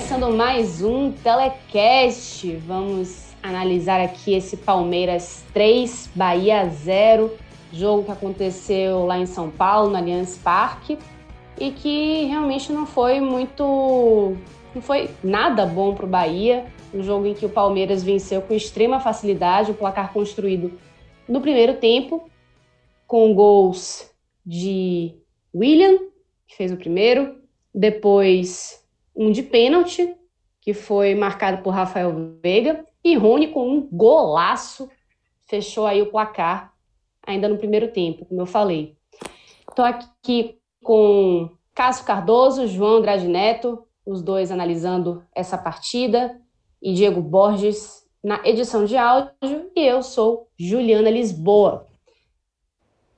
Começando mais um telecast. Vamos analisar aqui esse Palmeiras 3, Bahia 0, jogo que aconteceu lá em São Paulo, no Allianz Parque, e que realmente não foi muito. não foi nada bom para o Bahia. Um jogo em que o Palmeiras venceu com extrema facilidade, o placar construído no primeiro tempo, com gols de William, que fez o primeiro, depois um de pênalti, que foi marcado por Rafael Veiga, e Rony com um golaço fechou aí o placar ainda no primeiro tempo, como eu falei. Estou aqui com Cássio Cardoso, João Andrade Neto, os dois analisando essa partida, e Diego Borges na edição de áudio, e eu sou Juliana Lisboa.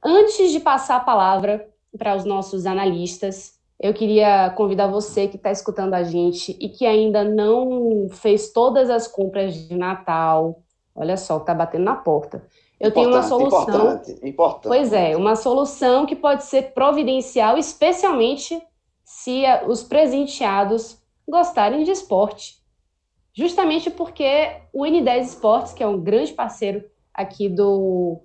Antes de passar a palavra para os nossos analistas, eu queria convidar você que está escutando a gente e que ainda não fez todas as compras de Natal. Olha só, está batendo na porta. Eu importante, tenho uma solução. Importante, importante. Pois é, uma solução que pode ser providencial, especialmente se os presenteados gostarem de esporte. Justamente porque o N10 Esportes, que é um grande parceiro aqui do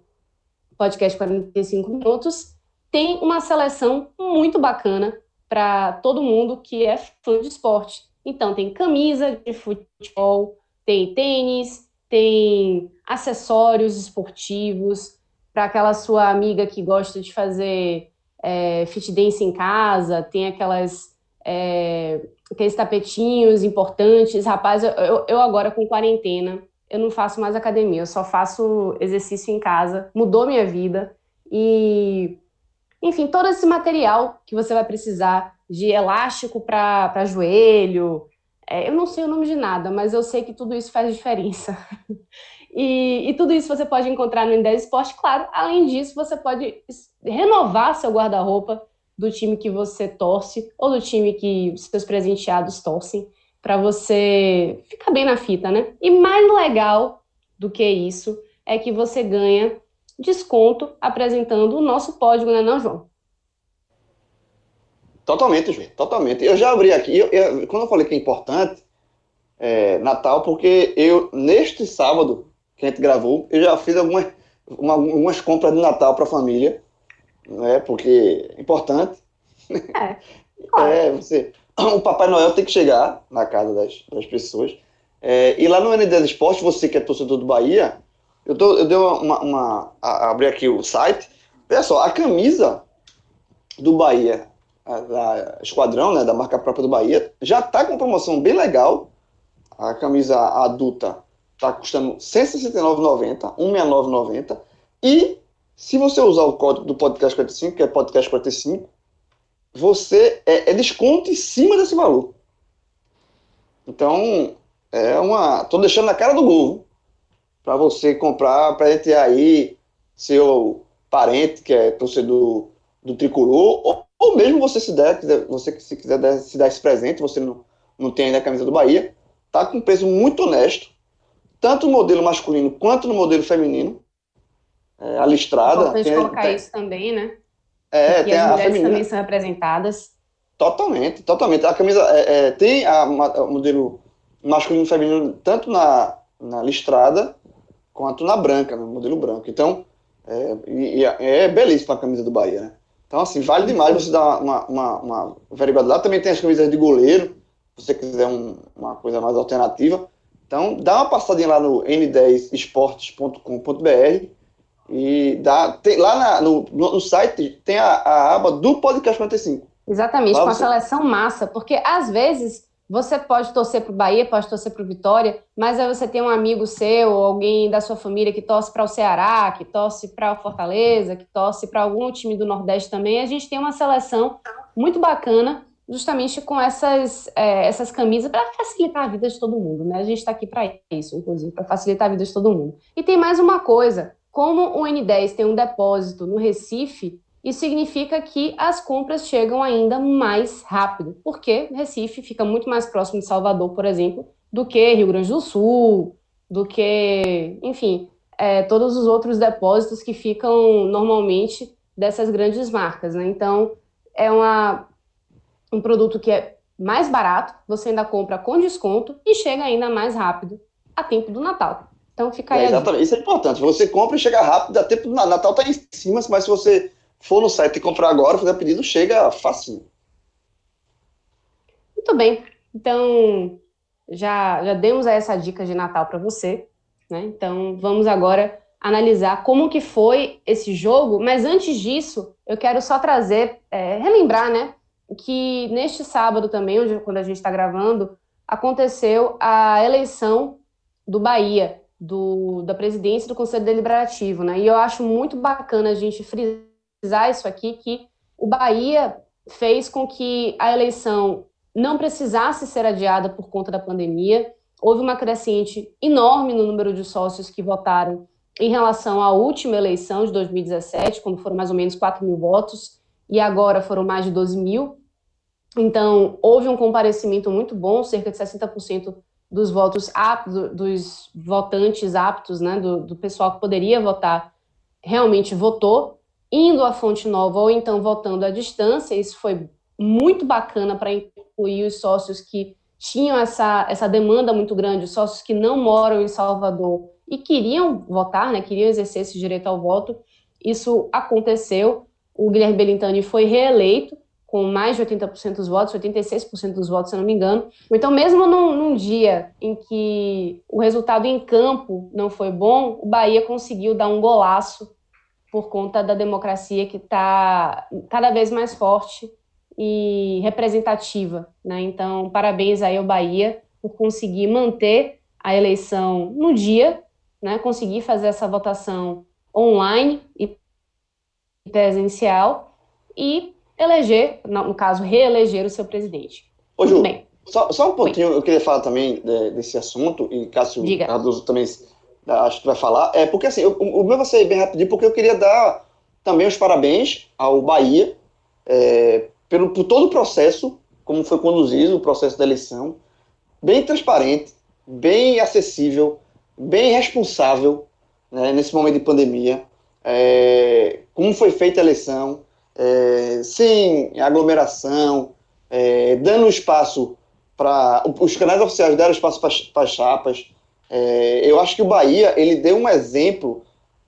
podcast 45 Minutos, tem uma seleção muito bacana para todo mundo que é fã de esporte. Então, tem camisa de futebol, tem tênis, tem acessórios esportivos para aquela sua amiga que gosta de fazer é, fit dance em casa, tem aquelas é, aqueles tapetinhos importantes. Rapaz, eu, eu agora com quarentena, eu não faço mais academia, eu só faço exercício em casa. Mudou minha vida e enfim, todo esse material que você vai precisar de elástico para joelho. É, eu não sei o nome de nada, mas eu sei que tudo isso faz diferença. e, e, tudo isso você pode encontrar no N10 Esporte. Claro, além disso, você pode renovar seu guarda-roupa do time que você torce ou do time que seus presenteados torcem, para você ficar bem na fita, né? E mais legal do que isso é que você ganha desconto apresentando o nosso código, né, não, João? Totalmente, João, totalmente. Eu já abri aqui, eu, eu, quando eu falei que é importante, é, Natal, porque eu, neste sábado que a gente gravou, eu já fiz algumas, uma, algumas compras de Natal para a família, né, porque é importante. É, claro. é, você, o Papai Noel tem que chegar na casa das, das pessoas. É, e lá no N10 Esporte, você que é torcedor do Bahia, eu, tô, eu dei uma, uma a, abri aqui o site. Olha só, a camisa do Bahia, a, da Esquadrão, né, da marca própria do Bahia, já está com promoção bem legal. A camisa adulta está custando R$ 169,90, R$ 169,90. E se você usar o código do Podcast 45, que é Podcast 45, você é, é desconto em cima desse valor. Então, é uma. Tô deixando na cara do gol para você comprar, para ter aí seu parente que é torcedor do tricolor, ou, ou mesmo você se der, você se quiser dar, se dar esse presente, você não, não tem ainda a camisa do Bahia, tá com um preço muito honesto, tanto no modelo masculino quanto no modelo feminino. É, a listrada. Importante tem, colocar tem, isso também, né? É, tem as a feminina. também são representadas. Totalmente, totalmente. A camisa é, é, tem a, a, o modelo masculino e feminino tanto na, na listrada quanto na branca, no modelo branco. Então, é, e, é belíssima a camisa do Bahia, né? Então, assim, vale demais você dar uma, uma, uma averiguada lá. Também tem as camisas de goleiro, se você quiser um, uma coisa mais alternativa. Então, dá uma passadinha lá no n10esportes.com.br E dá, tem, lá na, no, no, site tem a, a, aba do Podcast 45. Exatamente, lá com você... a seleção massa, porque às vezes você pode torcer para o Bahia, pode torcer para o Vitória, mas aí você tem um amigo seu alguém da sua família que torce para o Ceará, que torce para o Fortaleza, que torce para algum time do Nordeste também. A gente tem uma seleção muito bacana, justamente com essas, é, essas camisas para facilitar a vida de todo mundo, né? A gente está aqui para isso, inclusive, para facilitar a vida de todo mundo. E tem mais uma coisa: como o N10 tem um depósito no Recife, isso significa que as compras chegam ainda mais rápido, porque Recife fica muito mais próximo de Salvador, por exemplo, do que Rio Grande do Sul, do que, enfim, é, todos os outros depósitos que ficam normalmente dessas grandes marcas. Né? Então, é uma, um produto que é mais barato, você ainda compra com desconto e chega ainda mais rápido a tempo do Natal. Então fica aí. É, exatamente, isso é importante. Você compra e chega rápido, dá tempo do Natal tá em cima, mas se você for no site e comprar agora, fazer pedido, chega facinho. Muito bem. Então, já, já demos essa dica de Natal para você, né? Então, vamos agora analisar como que foi esse jogo, mas antes disso, eu quero só trazer, é, relembrar, né, que neste sábado também, onde, quando a gente está gravando, aconteceu a eleição do Bahia, do, da presidência do Conselho Deliberativo, né, e eu acho muito bacana a gente frisar frisar isso aqui, que o Bahia fez com que a eleição não precisasse ser adiada por conta da pandemia. Houve uma crescente enorme no número de sócios que votaram em relação à última eleição de 2017, quando foram mais ou menos 4 mil votos, e agora foram mais de 12 mil. Então, houve um comparecimento muito bom, cerca de 60% dos votos aptos, dos votantes aptos, né, do, do pessoal que poderia votar, realmente votou indo à fonte nova ou então votando à distância. Isso foi muito bacana para incluir os sócios que tinham essa, essa demanda muito grande, os sócios que não moram em Salvador e queriam votar, né, queriam exercer esse direito ao voto. Isso aconteceu. O Guilherme Belintani foi reeleito com mais de 80% dos votos, 86% dos votos, se não me engano. Então, mesmo num, num, dia em que o resultado em campo não foi bom, o Bahia conseguiu dar um golaço por conta da democracia que está cada vez mais forte e representativa. Né? Então, parabéns aí ao Bahia por conseguir manter a eleição no dia, né? conseguir fazer essa votação online e presencial e eleger, no caso, reeleger o seu presidente. Ô, Ju, Bem, só, só um pouquinho, Oi. eu queria falar também desse assunto, e Cássio Cardoso também acho que vai falar, é porque assim, o, meu vai ser bem rapidinho, porque eu queria dar também os parabéns ao Bahia é, pelo, por todo o processo, como foi conduzido o processo da eleição, bem transparente, bem acessível, bem responsável né, nesse momento de pandemia, é, como foi feita a eleição, é, sem aglomeração, é, dando espaço para. Os canais oficiais deram espaço para as chapas, é, eu acho que o Bahia ele deu um exemplo,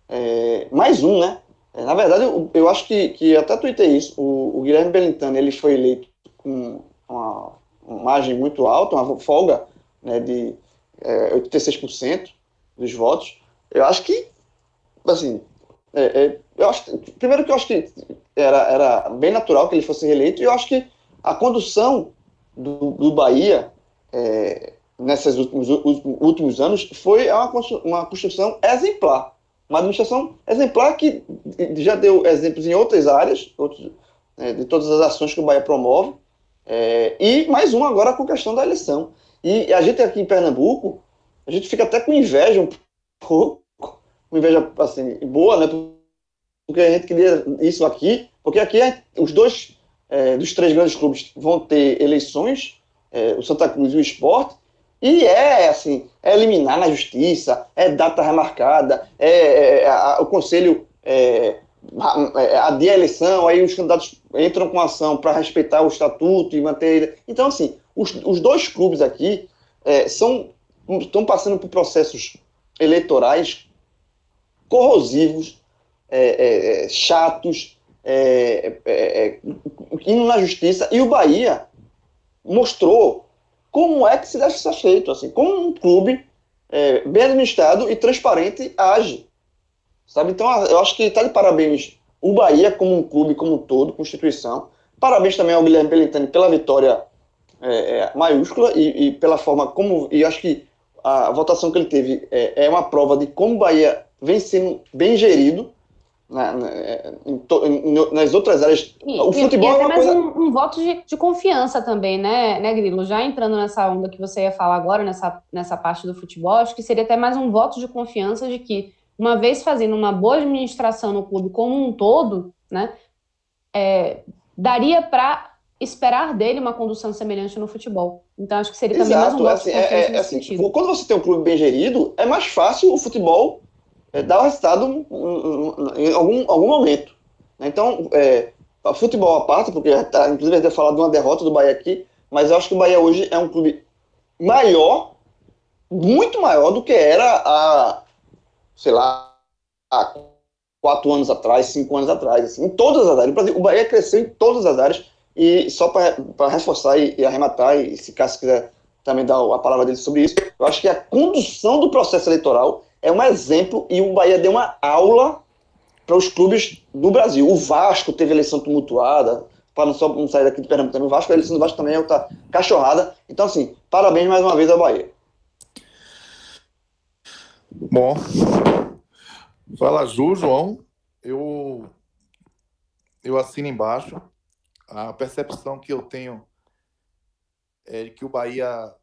é, mais um, né? É, na verdade, eu, eu, acho que, que até tuitei isso. O, o Guilherme Belintani ele foi eleito com uma, margem muito alta, uma folga né, de é, 86% dos votos. Eu acho que, assim, é, é, eu acho primeiro que eu acho que era, era bem natural que ele fosse reeleito, e eu acho que a condução do, do Bahia é, nesses últimos, últimos anos foi uma, uma construção exemplar. Uma administração exemplar que já deu exemplos em outras áreas, outros, é, de todas as ações que o Bahia promove, é, e mais um agora com a questão da eleição. E a gente aqui em Pernambuco, a gente fica até com inveja um pouco, com inveja assim, boa, né? Porque a gente queria isso aqui, porque aqui é, os dois é, dos três grandes clubes vão ter eleições, é, o Santa Cruz e o Esporte, e é assim, é eliminar na justiça, é data remarcada, é, é, é a, o conselho é, é, adia a eleição, aí os candidatos entram com ação para respeitar o estatuto e manter. Então, assim, os, os dois clubes aqui é, são estão passando por processos eleitorais corrosivos, é, é, chatos, indo na justiça, e o Bahia mostrou como é que se deve ser feito, assim, como um clube é, bem administrado e transparente age. Sabe? Então, eu acho que está de parabéns o Bahia como um clube, como um todo, constituição. Parabéns também ao Guilherme Belintani pela vitória é, é, maiúscula e, e, pela forma como. E acho que a votação que ele teve é, é uma prova de como o Bahia vem sendo bem gerido na, na, em, nas outras áreas. E, o futebol e, e é uma mais coisa... um, um, voto de, de, confiança também, né, né, Grilo? Já entrando nessa onda que você ia falar agora, nessa, nessa parte do futebol, acho que seria até mais um voto de confiança de que, uma vez fazendo uma boa administração no clube como um todo, né, é, daria para esperar dele uma condução semelhante no futebol. Então, acho que seria também Exato, mais um voto assim, de confiança é, é, assim. Quando você tem um clube bem gerido, é mais fácil o futebol é, dar o resultado em algum, algum momento. Então, é, futebol à parte, porque tá, inclusive a gente falado de uma derrota do Bahia aqui, mas eu acho que o Bahia hoje é um clube maior, muito maior do que era há, sei lá, há quatro anos atrás, cinco anos atrás, assim, em todas as áreas. O Bahia cresceu em todas as áreas, e só para reforçar e, e, arrematar, e se Cássio quiser também dar a palavra dele sobre isso, eu acho que a condução do processo eleitoral é um exemplo e o Bahia deu uma aula para os clubes do Brasil. O Vasco teve eleição tumultuada, para não, só, não sair daqui de Pernambuco o Vasco, a eleição do Vasco também é outra cachorrada. Então, assim, parabéns mais uma vez ao Bahia. Bom, fala Ju, João. Eu, eu assino embaixo. A percepção que eu tenho é que o Bahia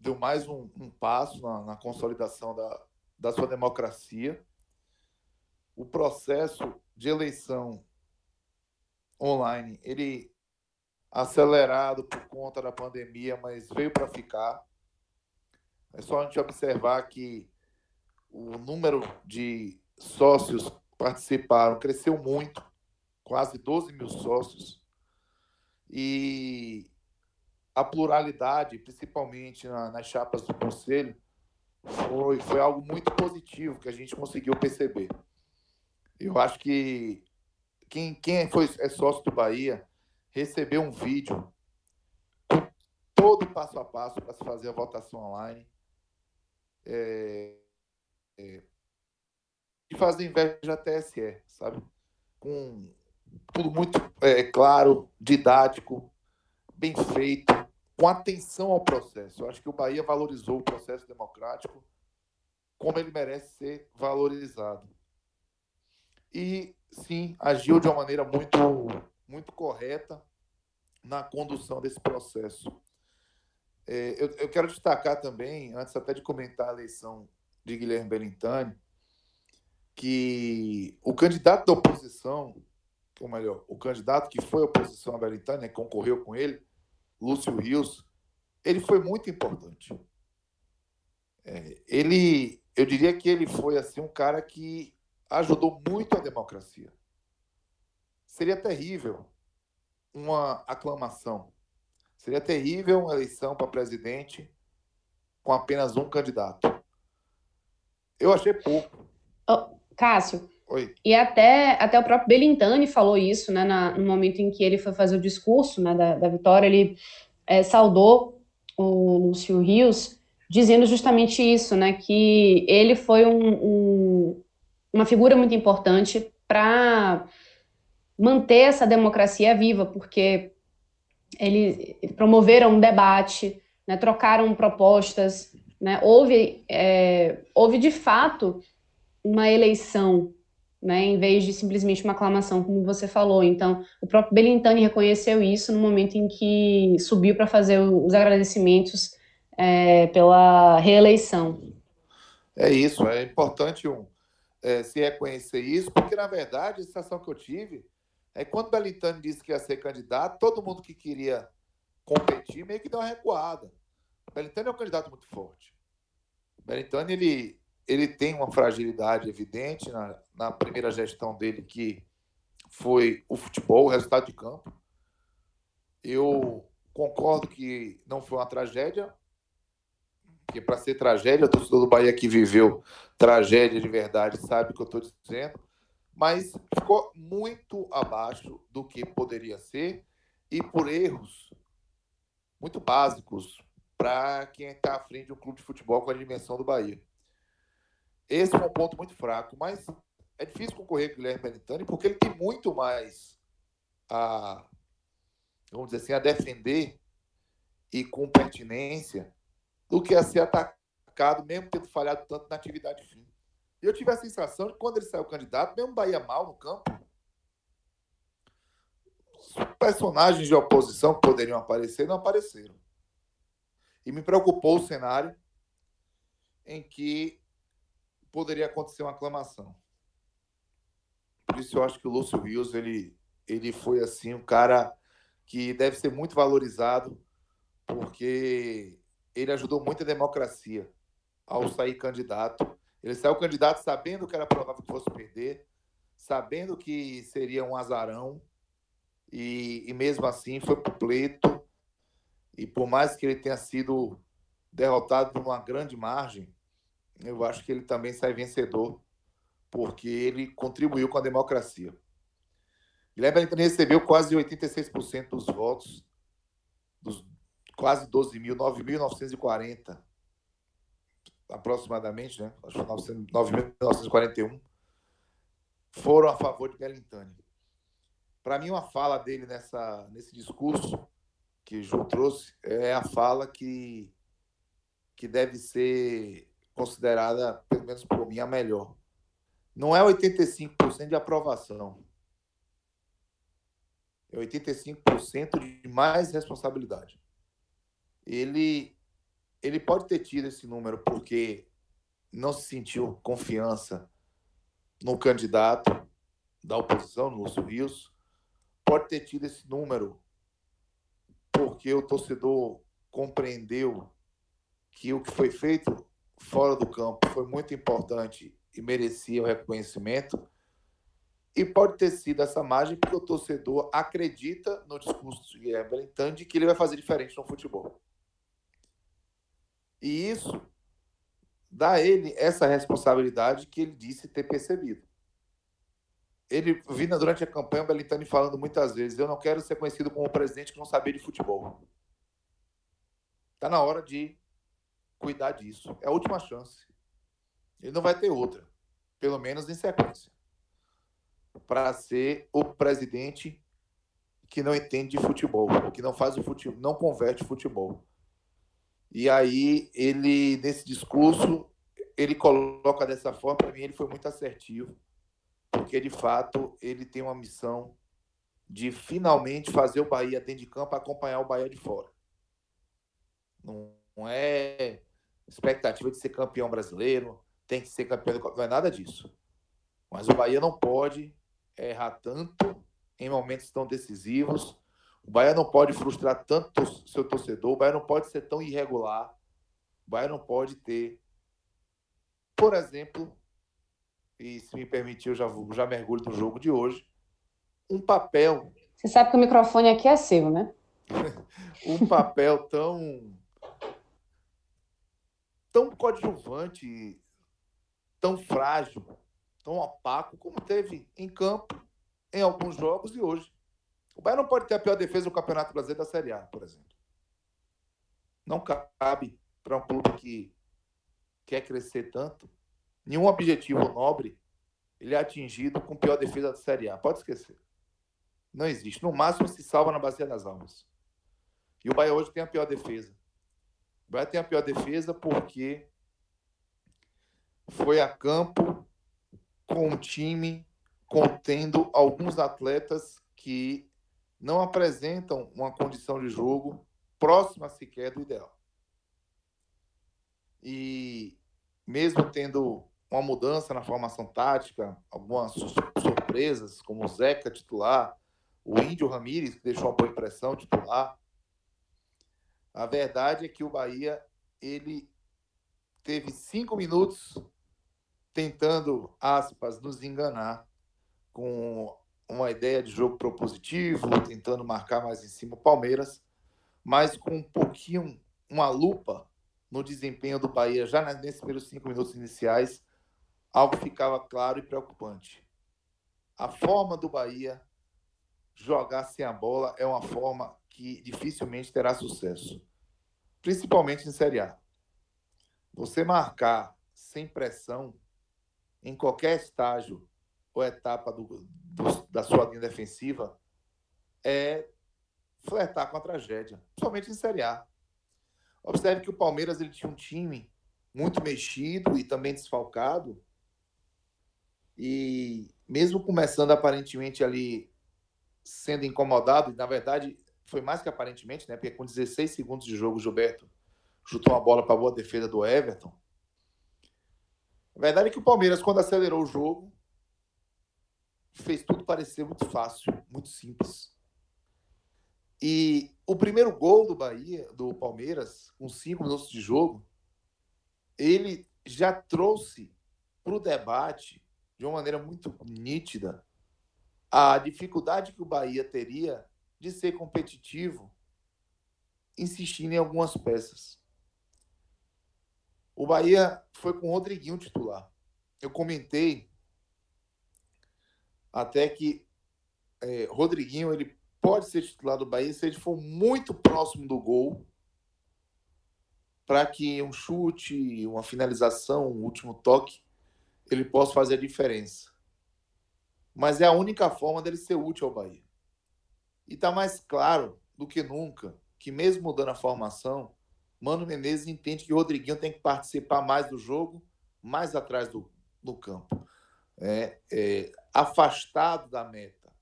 deu mais um, um passo na, na consolidação da, da sua democracia. O processo de eleição online, ele acelerado por conta da pandemia, mas veio para ficar. É só a gente observar que o número de sócios participaram cresceu muito, quase 12 mil sócios. E a pluralidade, principalmente nas chapas do conselho, foi, foi algo muito positivo que a gente conseguiu perceber. Eu acho que quem, quem foi, é sócio do Bahia recebeu um vídeo todo passo a passo para se fazer a votação online. É, é, e fazer inveja da TSE, sabe? Com tudo muito é, claro, didático, bem feito com atenção ao processo. Eu acho que o Bahia valorizou o processo democrático como ele merece ser valorizado. E, sim, agiu de uma maneira muito, muito correta na condução desse processo. É, eu, eu, quero destacar também, antes até de comentar a eleição de Guilherme Belintani, que o candidato da oposição, ou melhor, o candidato que foi oposição a Belintani, né, concorreu com ele, Lúcio Rios, ele foi muito importante. É, ele, eu diria que ele foi assim um cara que ajudou muito a democracia. Seria terrível uma aclamação. Seria terrível uma eleição para presidente com apenas um candidato. Eu achei pouco. Oh, Cássio. E até, até o próprio Belintani falou isso, né, na, no momento em que ele foi fazer o discurso né, da, da vitória, ele é, saudou o Lúcio Rios, dizendo justamente isso, né, que ele foi um, um, uma figura muito importante para manter essa democracia viva, porque eles promoveram um debate, né, trocaram propostas, né, houve, é, houve de fato uma eleição né, em vez de simplesmente uma aclamação, como você falou. Então, o próprio Belintani reconheceu isso no momento em que subiu para fazer os agradecimentos é, pela reeleição. É isso, é importante um, é, se reconhecer isso, porque, na verdade, a sensação que eu tive é quando Belintani disse que ia ser candidato, todo mundo que queria competir meio que deu uma recuada. Belintani é um candidato muito forte. Belintani, ele ele tem uma fragilidade evidente na, na primeira gestão dele, que foi o futebol, o resultado de campo. Eu concordo que não foi uma tragédia, porque para ser tragédia, o torcedor do Bahia que viveu tragédia de verdade sabe o que eu estou dizendo, mas ficou muito abaixo do que poderia ser e por erros muito básicos para quem está à frente de um clube de futebol com a dimensão do Bahia. Esse é um ponto muito fraco, mas é difícil concorrer com o Guilherme Belintani porque ele tem muito mais a, vamos dizer assim, a defender e com pertinência do que a ser atacado, mesmo tendo falhado tanto na atividade fim. Eu tive a sensação de que quando ele saiu candidato, mesmo Bahia mal no campo, personagens de oposição que poderiam aparecer não apareceram. E me preocupou o cenário em que poderia acontecer uma aclamação. Por isso eu acho que o Lúcio Rios ele, ele foi assim um cara que deve ser muito valorizado porque ele ajudou muito a democracia ao sair candidato. Ele saiu candidato sabendo que era provável que fosse perder, sabendo que seria um azarão, e, e mesmo assim foi para o pleito. E por mais que ele tenha sido derrotado por uma grande margem, eu acho que ele também sai vencedor, porque ele contribuiu com a democracia. Guilherme Belintani recebeu quase 86% dos votos, dos quase 12 mil, 9.940 aproximadamente, né? Acho que 9.941 foram a favor de Belintani. Para mim, uma fala dele nessa, nesse discurso que João trouxe é a fala que, que deve ser considerada, pelo menos por mim, a melhor. Não é 85% de aprovação. É 85% de mais responsabilidade. Ele, ele pode ter tido esse número porque não se sentiu confiança no candidato da oposição, no Lúcio Rios. Pode ter tido esse número porque o torcedor compreendeu que o que foi feito fora do campo foi muito importante e merecia o reconhecimento. E pode ter sido essa margem porque o torcedor acredita no discurso de Guilherme de que ele vai fazer diferente no futebol. E isso dá a ele essa responsabilidade que ele disse ter percebido. Ele vinha durante a campanha, o Belintani falando muitas vezes: Eu não quero ser conhecido como um presidente que não sabia de futebol. Está na hora de cuidar disso. É a última chance. Ele não vai ter outra, pelo menos em sequência, para ser o presidente que não entende de futebol, que não faz o futebol, não converte futebol. E aí ele nesse discurso ele coloca dessa forma, para mim ele foi muito assertivo, porque de fato ele tem uma missão de finalmente fazer o Bahia dentro de campo acompanhar o Bahia de fora. Não, não é expectativa de ser campeão brasileiro, tem que ser campeão, não é nada disso. Mas o Bahia não pode errar tanto em momentos tão decisivos. O Bahia não pode frustrar tanto seu torcedor, o Bahia não pode ser tão irregular. O Bahia não pode ter, por exemplo, e se me permitir, eu já, já mergulho no jogo de hoje, um papel. Você sabe que o microfone aqui é seu, né? um papel tão tão coadjuvante, tão frágil, tão opaco como teve em campo em alguns jogos e hoje. O Bahia não pode ter a pior defesa do Campeonato Brasileiro da Série A, por exemplo. Não cabe para um clube que quer crescer tanto. Nenhum objetivo nobre ele é atingido com pior defesa da Série A. Pode esquecer. Não existe. No máximo se salva na Bacia das Almas. E o Bahia hoje tem a pior defesa. Bahia tem a pior defesa porque foi a campo com um time contendo alguns atletas que não apresentam uma condição de jogo próxima sequer do ideal. E mesmo tendo uma mudança na formação tática, algumas surpresas, como o Zeca titular, o Índio Ramírez, que deixou uma boa impressão titular, a verdade é que o Bahia ele teve cinco minutos tentando, aspas, nos enganar com uma ideia de jogo propositivo, tentando marcar mais em cima o Palmeiras, mas com um pouquinho, uma lupa no desempenho do Bahia já nesses primeiros cinco minutos iniciais, algo ficava claro e preocupante. A forma do Bahia jogar sem a bola é uma forma que dificilmente terá sucesso, principalmente em Série A. Você marcar sem pressão em qualquer estágio ou etapa do, do, da sua linha defensiva é flertar com a tragédia, principalmente em Série A. Observe que o Palmeiras ele tinha um time muito mexido e também desfalcado. E mesmo começando aparentemente ali sendo incomodado, na verdade foi mais que aparentemente, né? Porque com 16 segundos de jogo, o Gilberto chutou uma bola para boa defesa do Everton. A verdade é que o Palmeiras, quando acelerou o jogo, fez tudo parecer muito fácil, muito simples. E o primeiro gol do Bahia, do Palmeiras, com cinco minutos de jogo, ele já trouxe para o debate, de uma maneira muito nítida, a dificuldade que o Bahia teria de ser competitivo, insistindo em algumas peças. O Bahia foi com o Rodriguinho titular. Eu comentei até que é, Rodriguinho ele pode ser titular do Bahia se ele for muito próximo do gol para que um chute, uma finalização, um último toque, ele possa fazer a diferença. Mas é a única forma dele ser útil ao Bahia. E está mais claro do que nunca que, mesmo mudando a formação, Mano Menezes entende que o Rodriguinho tem que participar mais do jogo, mais atrás do, do campo, é, é, afastado da meta.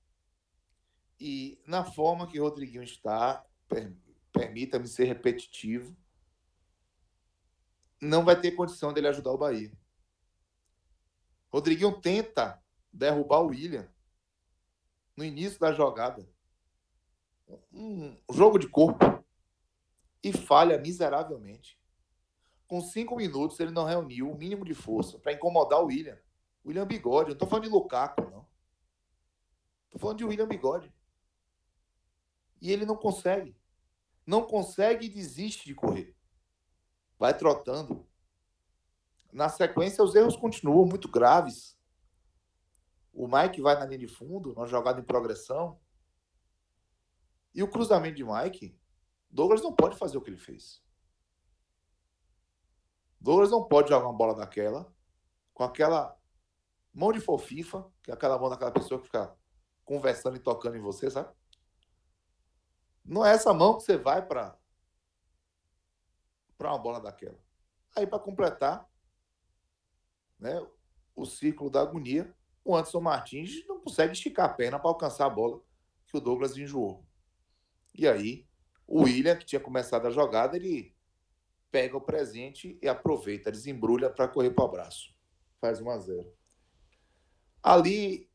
E na forma que o Rodriguinho está, per, permita-me ser repetitivo, não vai ter condição dele ajudar o Bahia. Rodriguinho tenta derrubar o William no início da jogada. Um jogo de corpo e falha miseravelmente. Com cinco minutos, ele não reuniu o mínimo de força para incomodar o William. William Bigode. Não estou falando de Lukaku, não. Estou falando de William Bigode. E ele não consegue. Não consegue e desiste de correr. Vai trotando. Na sequência, os erros continuam muito graves. O Mike vai na linha de fundo, numa jogada em progressão. E o cruzamento de Mike Douglas não pode fazer o que ele fez. Douglas não pode jogar uma bola daquela com aquela mão de fofifa, que é aquela mão daquela pessoa que fica conversando e tocando em você, sabe? Não é essa mão que você vai para para uma bola daquela. Aí para completar, né, o círculo da agonia, o Anderson Martins não consegue esticar a perna para alcançar a bola que o Douglas enjoou. E aí o William, que tinha começado a jogada, ele pega o presente e aproveita, desembrulha para correr para o abraço. Faz 1 a 0. Ali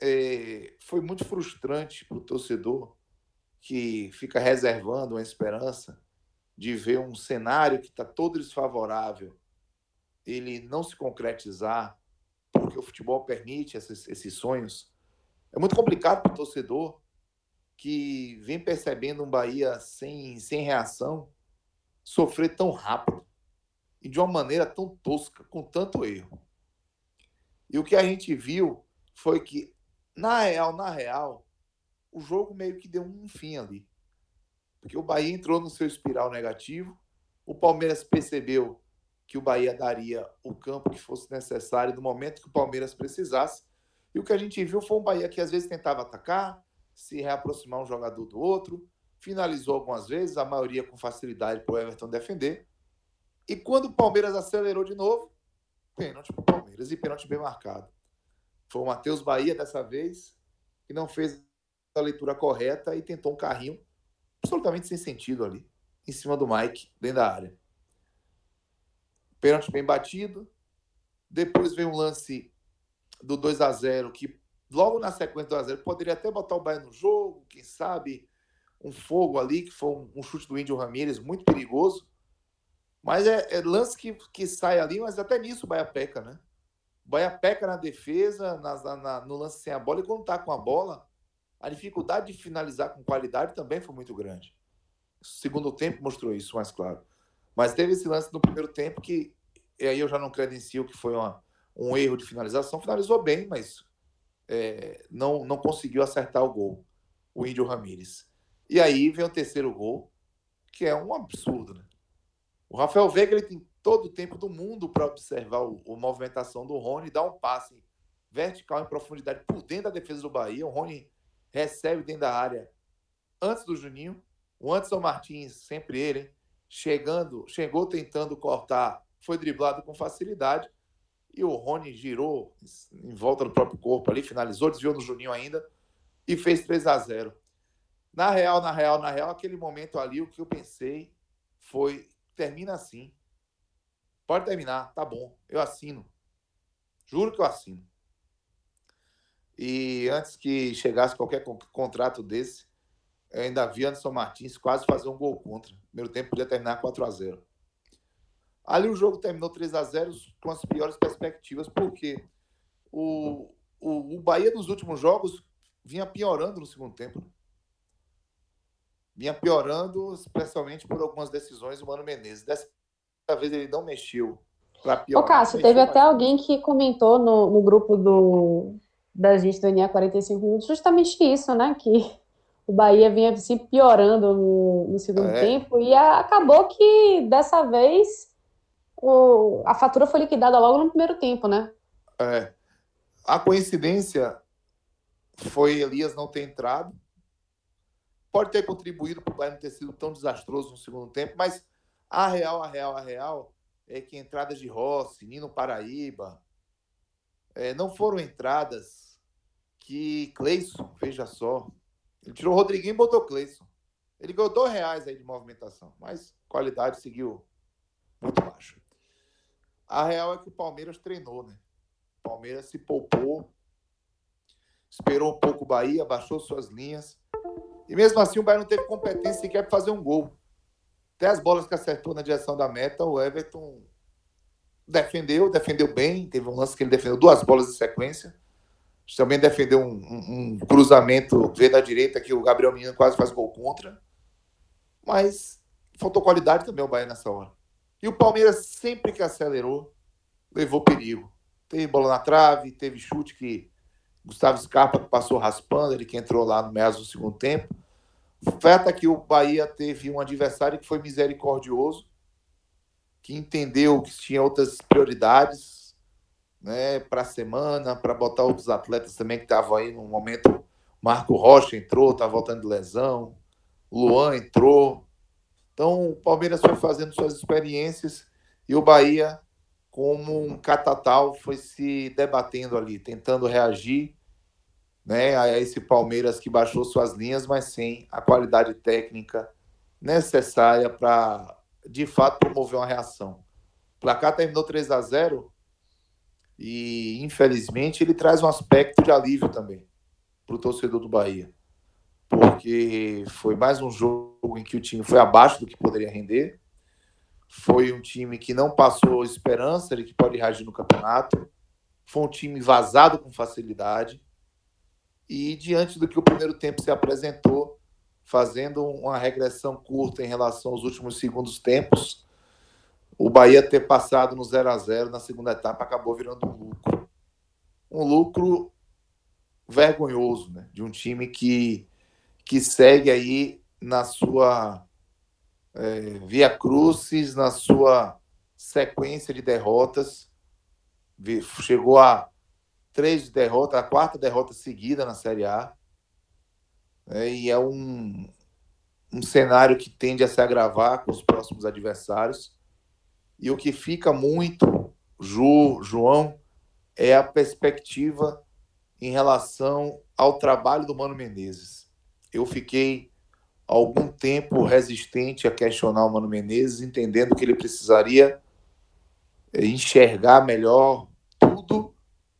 é, foi muito frustrante para o torcedor que fica reservando uma esperança de ver um cenário que está todo desfavorável, ele não se concretizar, porque o futebol permite esses, esses sonhos. É muito complicado para o torcedor que vem percebendo um Bahia sem, sem reação sofrer tão rápido e de uma maneira tão tosca, com tanto erro. E o que a gente viu foi que, na real, na real, o jogo meio que deu um fim ali. Porque o Bahia entrou no seu espiral negativo, o Palmeiras percebeu que o Bahia daria o campo que fosse necessário no momento que o Palmeiras precisasse. E o que a gente viu foi um Bahia que às vezes tentava atacar, se reaproximar um jogador do outro, finalizou algumas vezes, a maioria com facilidade para o Everton defender. E quando o Palmeiras acelerou de novo, pênalti para o Palmeiras e pênalti bem marcado. Foi o Matheus Bahia dessa vez que não fez a leitura correta e tentou um carrinho absolutamente sem sentido ali, em cima do Mike, dentro da área. Pênalti bem batido. Depois vem um lance do 2 a 0 que logo na sequência do 1x0, poderia até botar o Bahia no jogo, quem sabe um fogo ali, que foi um, um chute do Índio Ramírez muito perigoso. Mas é, é, lance que, que sai ali, mas até nisso o Bahia peca, né? O Bahia peca na defesa, na, na, no lance sem a bola, e quando tá com a bola, a dificuldade de finalizar com qualidade também foi muito grande. O segundo tempo mostrou isso mais claro. Mas teve esse lance no primeiro tempo que, e aí eu já não credencio que foi uma, um erro de finalização. Finalizou bem, mas é, não, não conseguiu acertar o gol, o Índio Ramírez. E aí vem o terceiro gol, que é um absurdo, né? O Rafael Veiga ele tem todo o tempo do mundo para observar o, a movimentação do Rony, dar um passe vertical em profundidade por dentro da defesa do Bahia. O Rony recebe dentro da área antes do Juninho. O Anderson Martins, sempre ele, hein? Chegando, chegou tentando cortar, foi driblado com facilidade. E o Rony girou em volta do próprio corpo ali, finalizou, desviou no Juninho ainda e fez 3 a 0 Na real, na real, na real, aquele momento ali, o que eu pensei foi: termina assim. Pode terminar, tá bom, eu assino. Juro que eu assino. E antes que chegasse qualquer contrato desse, ainda vi Anderson Martins quase fazer um gol contra. Primeiro tempo podia terminar 4 a 0 Ali o jogo terminou 3 a 0 com as piores perspectivas, porque o, o, o Bahia dos últimos jogos vinha piorando no segundo tempo. Vinha piorando, especialmente por algumas decisões do Mano Menezes. Dessa vez ele não mexeu para piorar. Ô, Cássio, teve até alguém que comentou no, no grupo do, da gente do NA 45 minutos justamente isso, né? Que o Bahia vinha se piorando no, no segundo é. tempo e a, acabou que dessa vez o, a fatura foi liquidada logo no primeiro tempo, né? É. A coincidência foi Elias não ter entrado. Pode ter contribuído para o Bahia não ter sido tão desastroso no segundo tempo, mas a real, a real, a real é que entradas de Rossi, Nino Paraíba, é, não foram entradas que Cleison, veja só, ele tirou o Rodriguinho e botou Cleison. Ele ganhou dois reais aí de movimentação, mas qualidade seguiu muito baixa. A real é que o Palmeiras treinou, né? O Palmeiras se poupou, esperou um pouco o Bahia, baixou suas linhas. E mesmo assim o Bahia não teve competência sequer para fazer um gol. Até as bolas que acertou na direção da meta, o Everton defendeu, defendeu bem. Teve um lance que ele defendeu duas bolas em sequência. Também defendeu um, um, um cruzamento veio da direita que o Gabriel Menino quase faz gol contra. Mas faltou qualidade também o Bahia nessa hora. E o Palmeiras, sempre que acelerou, levou perigo. Teve bola na trave, teve chute que Gustavo Scarpa passou raspando, ele que entrou lá no meio do segundo tempo. Feta que o Bahia teve um adversário que foi misericordioso, que entendeu que tinha outras prioridades né, para a semana, para botar outros atletas também que estavam aí no momento. Marco Rocha entrou, está voltando de lesão. Luan entrou. Então o Palmeiras foi fazendo suas experiências e o Bahia, como um catatal, foi se debatendo ali, tentando reagir né, a esse Palmeiras que baixou suas linhas, mas sem a qualidade técnica necessária para, de fato, promover uma reação. O placar terminou 3 a 0 e, infelizmente, ele traz um aspecto de alívio também para o torcedor do Bahia. Porque foi mais um jogo em que o time foi abaixo do que poderia render. Foi um time que não passou esperança de que pode reagir no campeonato. Foi um time vazado com facilidade e diante do que o primeiro tempo se apresentou, fazendo uma regressão curta em relação aos últimos segundos tempos, o Bahia ter passado no 0 a 0 na segunda etapa acabou virando um lucro. Um lucro vergonhoso, né? De um time que, que segue aí na sua é, via crucis, na sua sequência de derrotas. Chegou a três derrotas, a quarta derrota seguida na Série A. É, e é um, um cenário que tende a se agravar com os próximos adversários. E o que fica muito, Ju, João, é a perspectiva em relação ao trabalho do Mano Menezes. Eu fiquei algum tempo resistente a questionar o Mano Menezes, entendendo que ele precisaria enxergar melhor tudo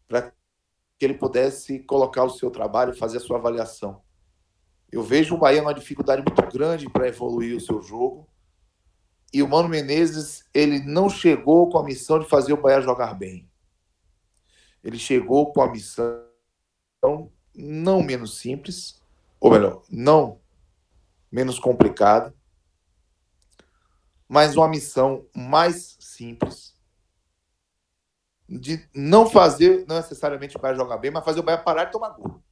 para que ele pudesse colocar o seu trabalho, fazer a sua avaliação. Eu vejo o Bahia uma dificuldade muito grande para evoluir o seu jogo. E o Mano Menezes, ele não chegou com a missão de fazer o Bahia jogar bem. Ele chegou com a missão não menos simples, ou melhor, não menos complicada, mas uma missão mais simples, de não fazer, não necessariamente o Bahia jogar bem, mas fazer o Bahia parar de tomar gol.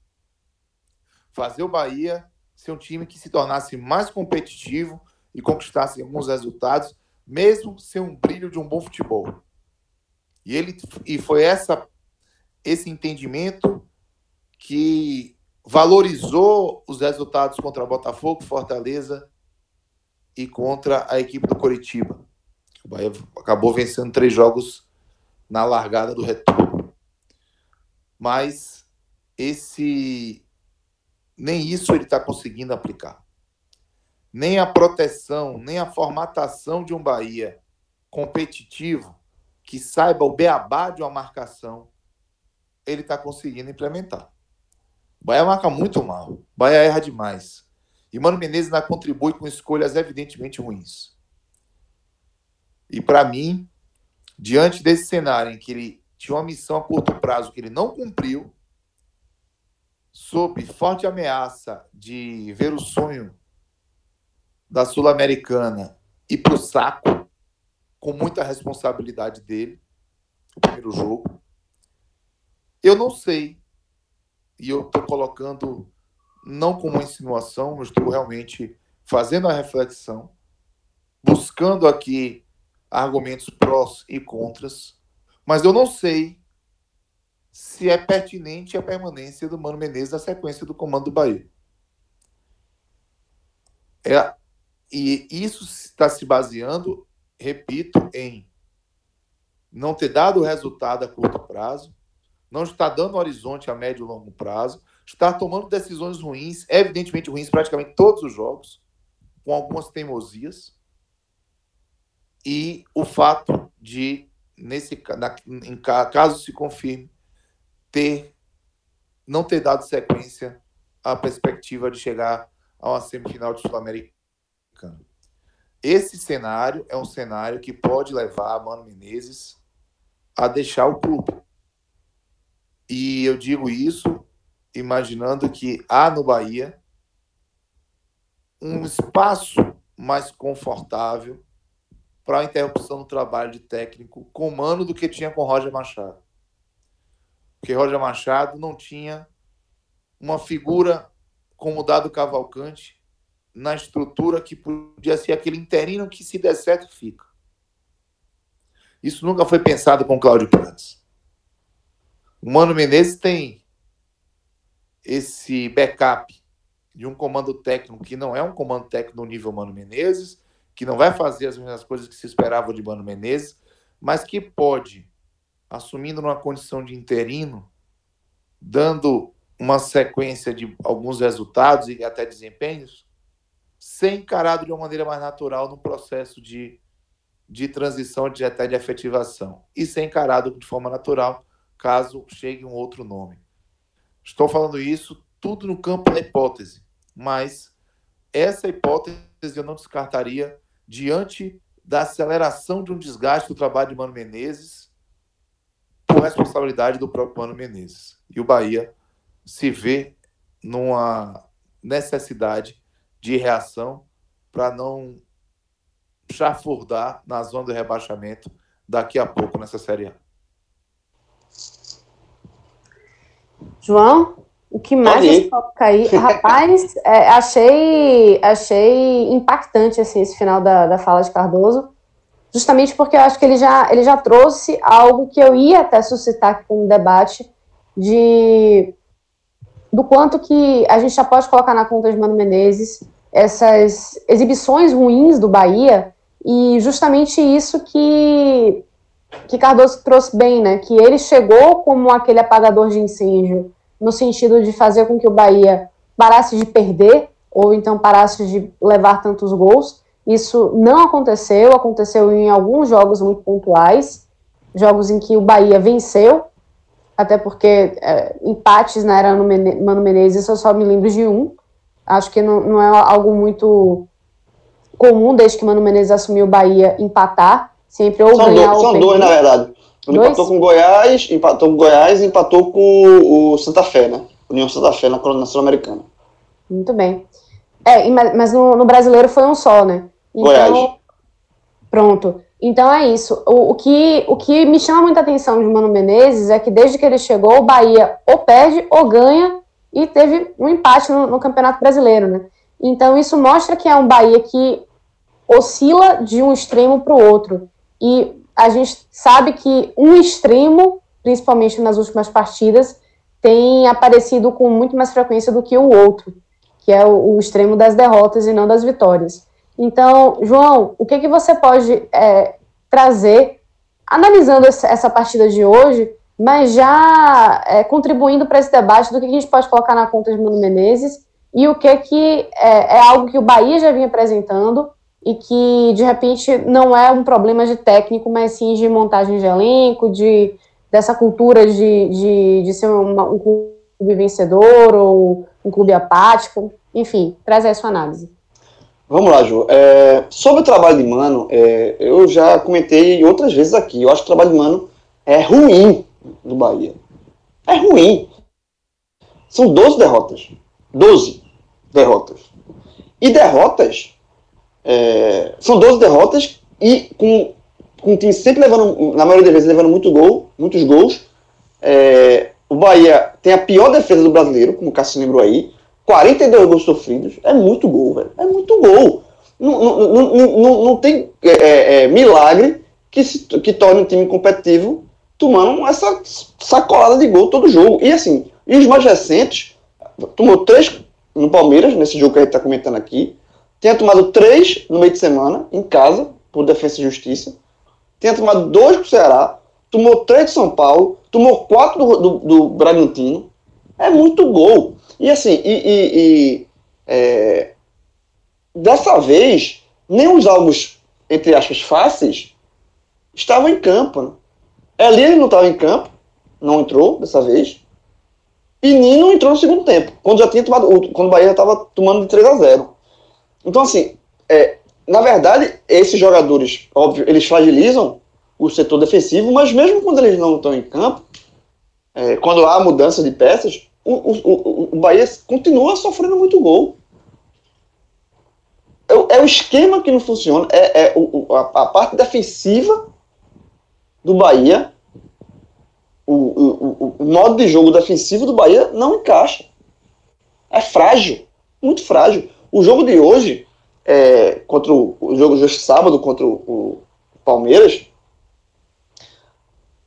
Fazer o Bahia ser um time que se tornasse mais competitivo e conquistasse alguns resultados, mesmo sem um brilho de um bom futebol. E ele e foi essa esse entendimento que valorizou os resultados contra Botafogo, Fortaleza e contra a equipe do Coritiba. O Bahia acabou vencendo três jogos na largada do retorno. Mas esse nem isso ele está conseguindo aplicar. Nem a proteção, nem a formatação de um Bahia competitivo que saiba o beabá de uma marcação, ele está conseguindo implementar. O Bahia marca muito mal. O Bahia erra demais. E Mano Menezes ainda contribui com escolhas evidentemente ruins. E para mim, diante desse cenário em que ele tinha uma missão a curto prazo que ele não cumpriu, sob forte ameaça de ver o sonho da Sul-Americana ir para o saco, com muita responsabilidade dele, o primeiro jogo. Eu não sei, e eu estou colocando não como insinuação, eu estou realmente fazendo a reflexão, buscando aqui argumentos prós e contras, mas eu não sei se é pertinente a permanência do Mano Menezes na sequência do comando do Bahia. É, e isso está se baseando, repito, em não ter dado resultado a curto prazo, não está dando horizonte a médio e longo prazo, está tomando decisões ruins, evidentemente ruins, praticamente todos os jogos, com algumas teimosias, e o fato de, nesse, na, em, caso se confirme, ter não ter dado sequência à perspectiva de chegar a uma semifinal de Esse cenário é um cenário que pode levar a Mano Menezes a deixar o clube. E eu digo isso imaginando que há no Bahia um espaço mais confortável para a interrupção do trabalho de técnico com Mano do que tinha com Roger Machado porque Roger Machado não tinha uma figura como o Dado Cavalcante na estrutura que podia ser aquele interino que, se der certo, fica. Isso nunca foi pensado com Cláudio Prates. O Mano Menezes tem esse backup de um comando técnico que não é um comando técnico no nível Mano Menezes, que não vai fazer as mesmas coisas que se esperava de Mano Menezes, mas que pode assumindo uma condição de interino, dando uma sequência de alguns resultados e até desempenhos, ser encarado de uma maneira mais natural no processo de, de transição de até de efetivação e ser encarado de forma natural caso chegue um outro nome. Estou falando isso tudo no campo da hipótese, mas essa hipótese eu não descartaria diante da aceleração de um desgaste do trabalho de Mano Menezes por responsabilidade do próprio Mano Menezes. E o Bahia se vê numa necessidade de reação para não chafurdar na zona do rebaixamento daqui a pouco nessa Série A. João, o que mais coloca aí? Rapaz, é, achei, achei impactante assim, esse final da, da fala de Cardoso justamente porque eu acho que ele já, ele já trouxe algo que eu ia até suscitar aqui com um debate de do quanto que a gente já pode colocar na conta de Mano Menezes essas exibições ruins do Bahia e justamente isso que que Cardoso trouxe bem, né? Que ele chegou como aquele apagador de incêndio no sentido de fazer com que o Bahia parasse de perder ou então parasse de levar tantos gols isso não aconteceu, aconteceu em alguns jogos muito pontuais, jogos em que o Bahia venceu, até porque é, empates na era Mano Menezes eu só me lembro de um. Acho que não, não é algo muito comum desde que Mano Menezes assumiu o Bahia empatar, sempre ou são ganhar dois, São dois, na verdade. Ele dois? empatou com Goiás, empatou com Goiás e empatou com o Santa Fé, né? União Santa Fé na Colônia Sul-Americana. Muito bem. É, mas no, no brasileiro foi um só, né? Então, Goiás. Pronto. Então é isso. O, o, que, o que me chama muita atenção de Mano Menezes é que desde que ele chegou, o Bahia ou perde ou ganha e teve um empate no, no Campeonato Brasileiro, né? Então isso mostra que é um Bahia que oscila de um extremo para o outro. E a gente sabe que um extremo principalmente nas últimas partidas, tem aparecido com muito mais frequência do que o outro, que é o, o extremo das derrotas e não das vitórias. Então, João, o que, que você pode é, trazer, analisando essa partida de hoje, mas já é, contribuindo para esse debate do que a gente pode colocar na conta de Mano Menezes e o que, que é, é algo que o Bahia já vinha apresentando e que, de repente, não é um problema de técnico, mas sim de montagem de elenco, de, dessa cultura de, de, de ser uma, um clube vencedor ou um clube apático. Enfim, traz aí a sua análise. Vamos lá, Ju. É, sobre o trabalho de Mano, é, eu já comentei outras vezes aqui. Eu acho que o trabalho de Mano é ruim do Bahia. É ruim. São 12 derrotas. 12 derrotas. E derrotas. É, são 12 derrotas e com, com o time sempre levando, na maioria das vezes, levando muito gol, muitos gols. É, o Bahia tem a pior defesa do brasileiro, como o Cássio lembrou aí. 42 gols sofridos. É muito gol, velho. É muito gol. Não, não, não, não, não tem é, é, é, milagre que, se, que torne o time competitivo tomando essa sacolada de gol todo jogo. E assim, e os mais recentes, tomou três no Palmeiras, nesse jogo que a gente está comentando aqui. Tinha tomado três no meio de semana, em casa, por Defesa e Justiça. Tinha tomado dois pro Ceará. Tomou três de São Paulo. Tomou quatro do, do, do Bragantino. É muito gol. E assim, e, e, e é, dessa vez, nem os alvos, entre aspas, fáceis, estavam em campo. Né? Ele não estava em campo, não entrou dessa vez. E Nino entrou no segundo tempo, quando já tinha tomado, quando o Bahia já estava tomando de 3 a 0. Então, assim, é, na verdade, esses jogadores, óbvio, eles fragilizam o setor defensivo, mas mesmo quando eles não estão em campo, é, quando há mudança de peças, o, o, o, Bahia continua sofrendo muito gol. É, é, o esquema que não funciona, é, é o, a, a parte defensiva do Bahia o, o, o, modo de jogo defensivo do Bahia não encaixa. É frágil, muito frágil. O jogo de hoje, é, contra o, o jogo de sábado contra o, o, Palmeiras,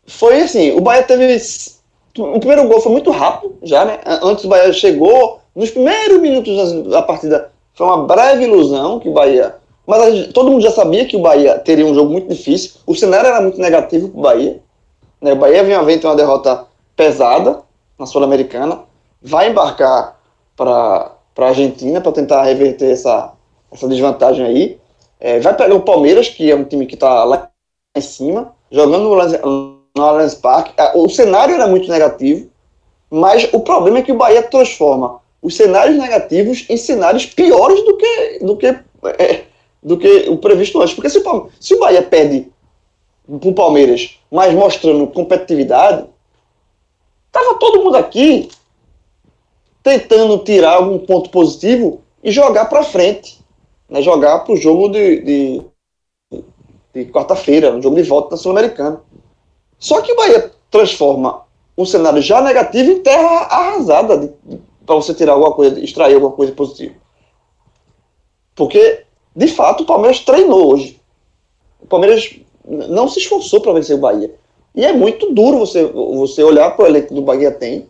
foi assim, o Bahia teve. O primeiro gol foi muito rápido, já, né? Antes o Bahia chegou, nos primeiros minutos da partida, foi uma breve ilusão que o Bahia. Mas gente, todo mundo já sabia que o Bahia teria um jogo muito difícil. O cenário era muito negativo para o Bahia. Né? O Bahia vinha vendo uma derrota pesada na Sul-Americana, vai embarcar para a Argentina para tentar reverter essa, essa desvantagem aí. É, vai pegar o Palmeiras, que é um time que está lá em cima, jogando no, no Allianz Parque. É, o cenário era muito negativo, mas o problema é que o Bahia transforma os cenários negativos em cenários piores do que, do que, é, do que o previsto antes. Porque se o, se o Bahia perde para o Palmeiras, mas mostrando competitividade, tava todo mundo aqui tentando tirar algum ponto positivo e jogar para frente, né? jogar para o jogo de, de, de quarta-feira, um jogo de volta na Sul-Americana. Só que o Bahia transforma um cenário já negativo em terra arrasada para você tirar alguma coisa, extrair alguma coisa positiva. Porque, de fato, o Palmeiras treinou hoje. O Palmeiras não se esforçou para vencer o Bahia. E é muito duro você, você olhar para o elenco do Bahia tem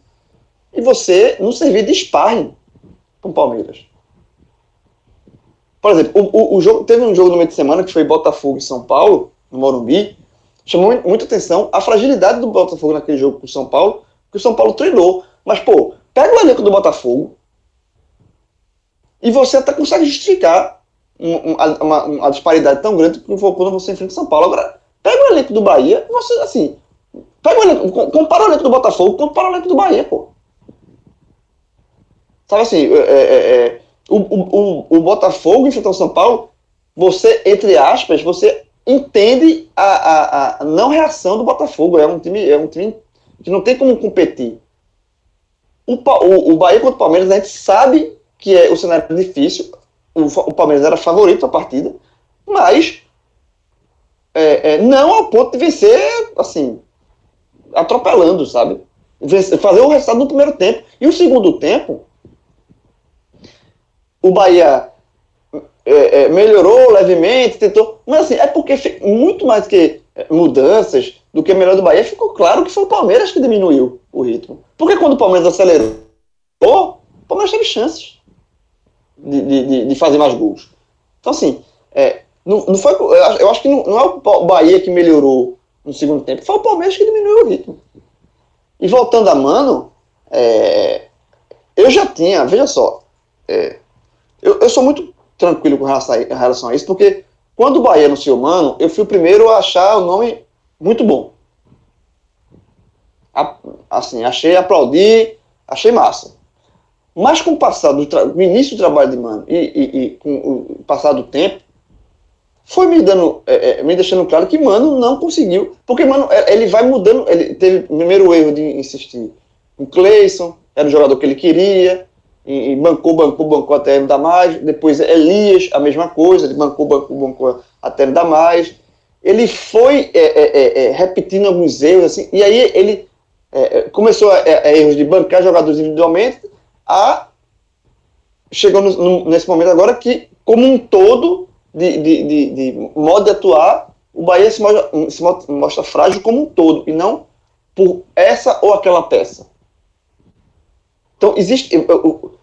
e você não servir de sparring para o Palmeiras. Por exemplo, o, o, o, jogo, teve um jogo no meio de semana que foi Botafogo e São Paulo, no Morumbi, chamou muita atenção a fragilidade do Botafogo naquele jogo com o São Paulo, que o São Paulo treinou. Mas, pô, pega o elenco do Botafogo e você até consegue justificar uma, uma, uma, disparidade tão grande quando você enfrenta o São Paulo. Agora, pega o elenco do Bahia, você, assim, pega o elenco, compara o elenco do Botafogo, compara o elenco do Bahia, pô. Sabe assim, é, é, é, o, o, o, Botafogo enfrentar o São Paulo, você, entre aspas, você entende a, a, a não reação do Botafogo. É um time, é um time que não tem como competir. O, o, o Bahia contra o Palmeiras, a gente sabe que é o cenário difícil, o, o Palmeiras era favorito a partida, mas é, é, não ao ponto de vencer, assim, atropelando, sabe? Vencer, fazer o resultado no primeiro tempo. E o segundo tempo, o Bahia é, é melhorou levemente, tentou. Mas assim, é porque muito mais que é, mudanças do que melhor do Bahia, ficou claro que foi o Palmeiras que diminuiu o ritmo. Porque quando o Palmeiras acelerou, o Palmeiras teve chances de, de, de fazer mais gols. Então, assim, é, não, não foi, eu acho que não, não, é o Bahia que melhorou no segundo tempo, foi o Palmeiras que diminuiu o ritmo. E voltando a Mano, é, eu já tinha, veja só, é, eu, eu sou muito tranquilo com relação a, isso, porque quando o Bahia anunciou Mano, eu fui o primeiro a achar o nome muito bom. Assim, achei, aplaudi, achei massa. Mas com o passar do início do trabalho de Mano e, e, e, com o passar do tempo, foi me dando, é, é, me deixando claro que Mano não conseguiu, porque Mano, é, ele vai mudando, ele teve o primeiro erro de insistir em Cleison, era o jogador que ele queria, e, bancou, bancou, bancou até não dar mais. Depois Elias, a mesma coisa, ele bancou, bancou, bancou até não dar mais. Ele foi é, é, é, é repetindo alguns erros, assim, e aí ele é, começou a, a, erros de bancar jogadores individualmente, a chegou no, no, nesse momento agora que, como um todo, de, de, de, de modo de atuar, o Bahia se mostra, se mostra frágil como um todo, e não por essa ou aquela peça. Então, existe.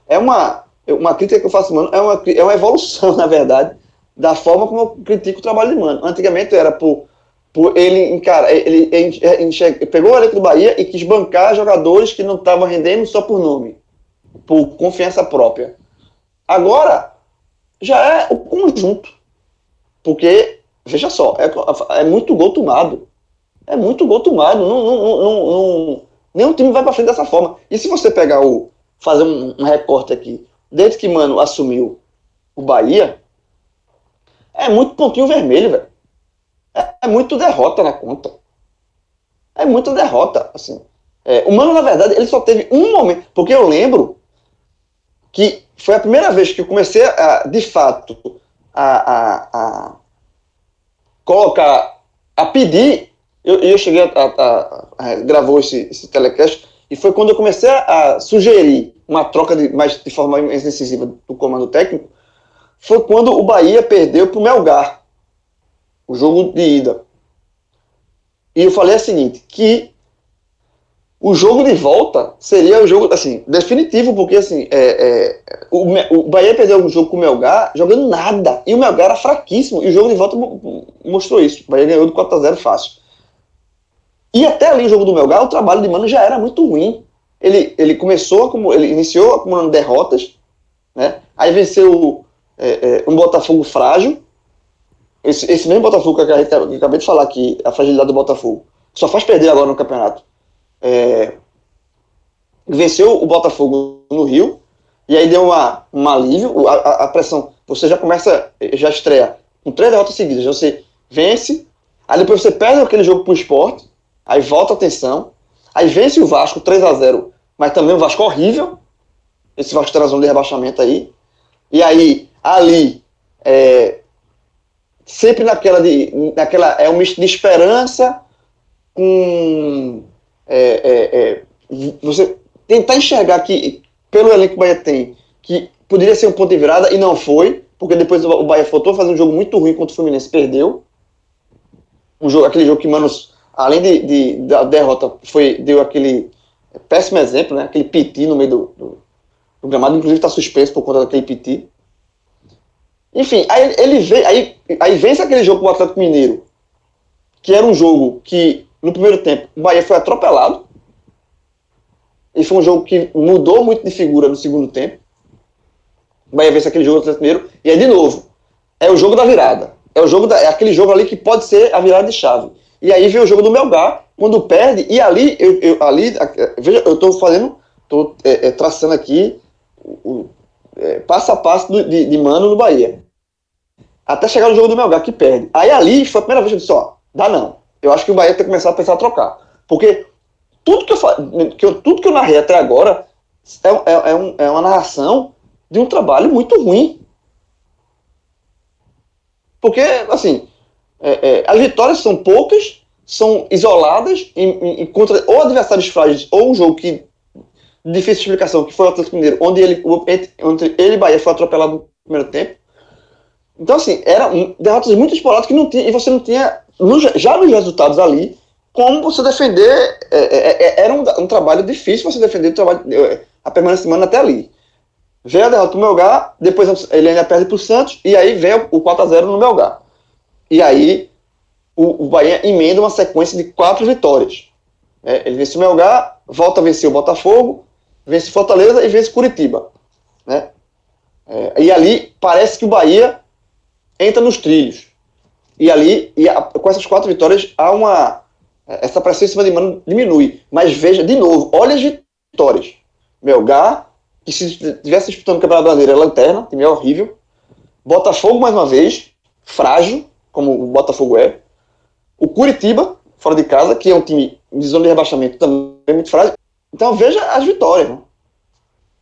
É uma, uma crítica que eu faço, mano, é uma, é uma evolução, na verdade, da forma como eu critico o trabalho de mano. Antigamente era por, por ele encara, ele, ele, ele pegou o elenco do Bahia e quis bancar jogadores que não estavam rendendo só por nome, por confiança própria. Agora já é o conjunto, porque veja só, é, é muito gol tomado, é muito gol tomado. Não, não, não, não, nenhum time vai para frente dessa forma. E se você pegar o fazer um, um recorte aqui. Desde que Mano assumiu o Bahia, é muito pontinho vermelho, velho. É, é, muito derrota na conta. É muita derrota, assim. É, o Mano, na verdade, ele só teve um momento. Porque eu lembro que foi a primeira vez que eu comecei a, de fato, a, a, a colocar, a pedir. Eu, eu cheguei a, a, a, gravou esse, esse telecast e foi quando eu comecei a sugerir uma troca de, mais, de forma mais decisiva do comando técnico, foi quando o Bahia perdeu para o Melgar, o jogo de ida. E eu falei o seguinte, que o jogo de volta seria o jogo, assim, definitivo, porque, assim, é, é, o, o Bahia perdeu o jogo com o Melgar jogando nada, e o Melgar era fraquíssimo, e o jogo de volta mostrou isso. O Bahia ganhou do 4 a 0 fácil. E até ali o jogo do Melgar, o trabalho de Mano já era muito ruim. Ele, ele começou, como ele iniciou acumulando derrotas, né? Aí venceu é, é, um Botafogo frágil. Esse, esse mesmo Botafogo que eu, acabei de falar aqui, a fragilidade do Botafogo, só faz perder agora no campeonato. É, venceu o Botafogo no Rio, e aí deu uma, um alívio, a, a, a, pressão, você já começa, já estreia com três derrotas seguidas, você vence, aí depois você perde aquele jogo pro esporte, aí volta a atenção, aí vence o Vasco 3 a 0 mas também o Vasco horrível, esse Vasco zona de rebaixamento aí, e aí, ali, é, sempre naquela, de, naquela, é um misto de esperança com, é, é, é você tentar enxergar que, pelo elenco que o Bahia tem, que poderia ser um ponto de virada, e não foi, porque depois o Bahia faltou fazer um jogo muito ruim contra o Fluminense, perdeu, um jogo, aquele jogo que Manos além de, de, da derrota, foi, deu aquele péssimo exemplo, né? Aquele piti no meio do, do, do gramado, inclusive está suspenso por conta daquele piti. Enfim, aí ele vê, aí, aí vence aquele jogo com o Atlético Mineiro, que era um jogo que, no primeiro tempo, o Bahia foi atropelado. E foi um jogo que mudou muito de figura no segundo tempo. O Bahia vence aquele jogo do Atlético Mineiro, e aí, de novo, é o jogo da virada. É o jogo da, é aquele jogo ali que pode ser a virada de chave. E aí vem o jogo do Melgar, quando perde, e ali, eu, eu ali, veja, eu estou fazendo, estou é, é, traçando aqui o, é, passo a passo do, de, de Mano no Bahia. Até chegar no jogo do Melgar, que perde. Aí ali foi a primeira vez que eu disse, ó, dá não. Eu acho que o Bahia tem que começar a pensar a trocar. Porque tudo que eu, que eu, tudo que eu narrei até agora é, é, é, um, é uma narração de um trabalho muito ruim. Porque, assim, é, é, as vitórias são poucas, são isoladas em, em, contra ou adversários frágeis ou um jogo que difícil explicação, que foi o Atlético Mineiro, onde ele, onde ele e Bahia foi atropelado no primeiro tempo. Então, assim, eram derrotas muito esporádicas que não tinha, e você não tinha no, já nos resultados ali, como você defender. É, é, é era um, um, trabalho difícil você defender o trabalho, é, a permanência de Mano até ali. Veio a derrota do Melgar, depois ele ainda perde para o Santos, e aí vem o 4x0 no Melgar. E aí o, o Bahia emenda uma sequência de quatro vitórias. É, ele vence o Melgar, volta a vencer o Botafogo, vence Fortaleza e vence Curitiba. Né? É, e ali parece que o Bahia entra nos trilhos. E ali, e a, com essas quatro vitórias, há uma. Essa pressão em cima de Mano diminui. Mas veja, de novo, olha as vitórias. Melgar, que se estivesse disputando o Campeonato Brasileiro, é lanterna, time é horrível. Botafogo, mais uma vez, frágil, como o Botafogo é. O Curitiba, fora de casa, que é um time de zona de rebaixamento também muito frágil. Então veja as vitórias.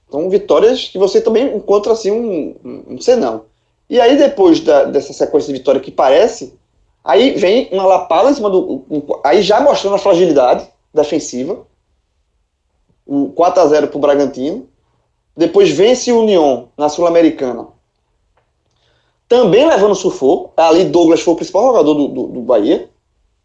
Então, vitórias que você também encontra assim um, um, um senão. E aí, depois da, dessa sequência de vitória que parece, aí vem uma lapada em cima do. Aí já mostrando a fragilidade defensiva. O 4x0 para o Bragantino. Depois vence o União na Sul-Americana. Também levando sufoco. Ali Douglas foi o principal jogador do, do, do Bahia.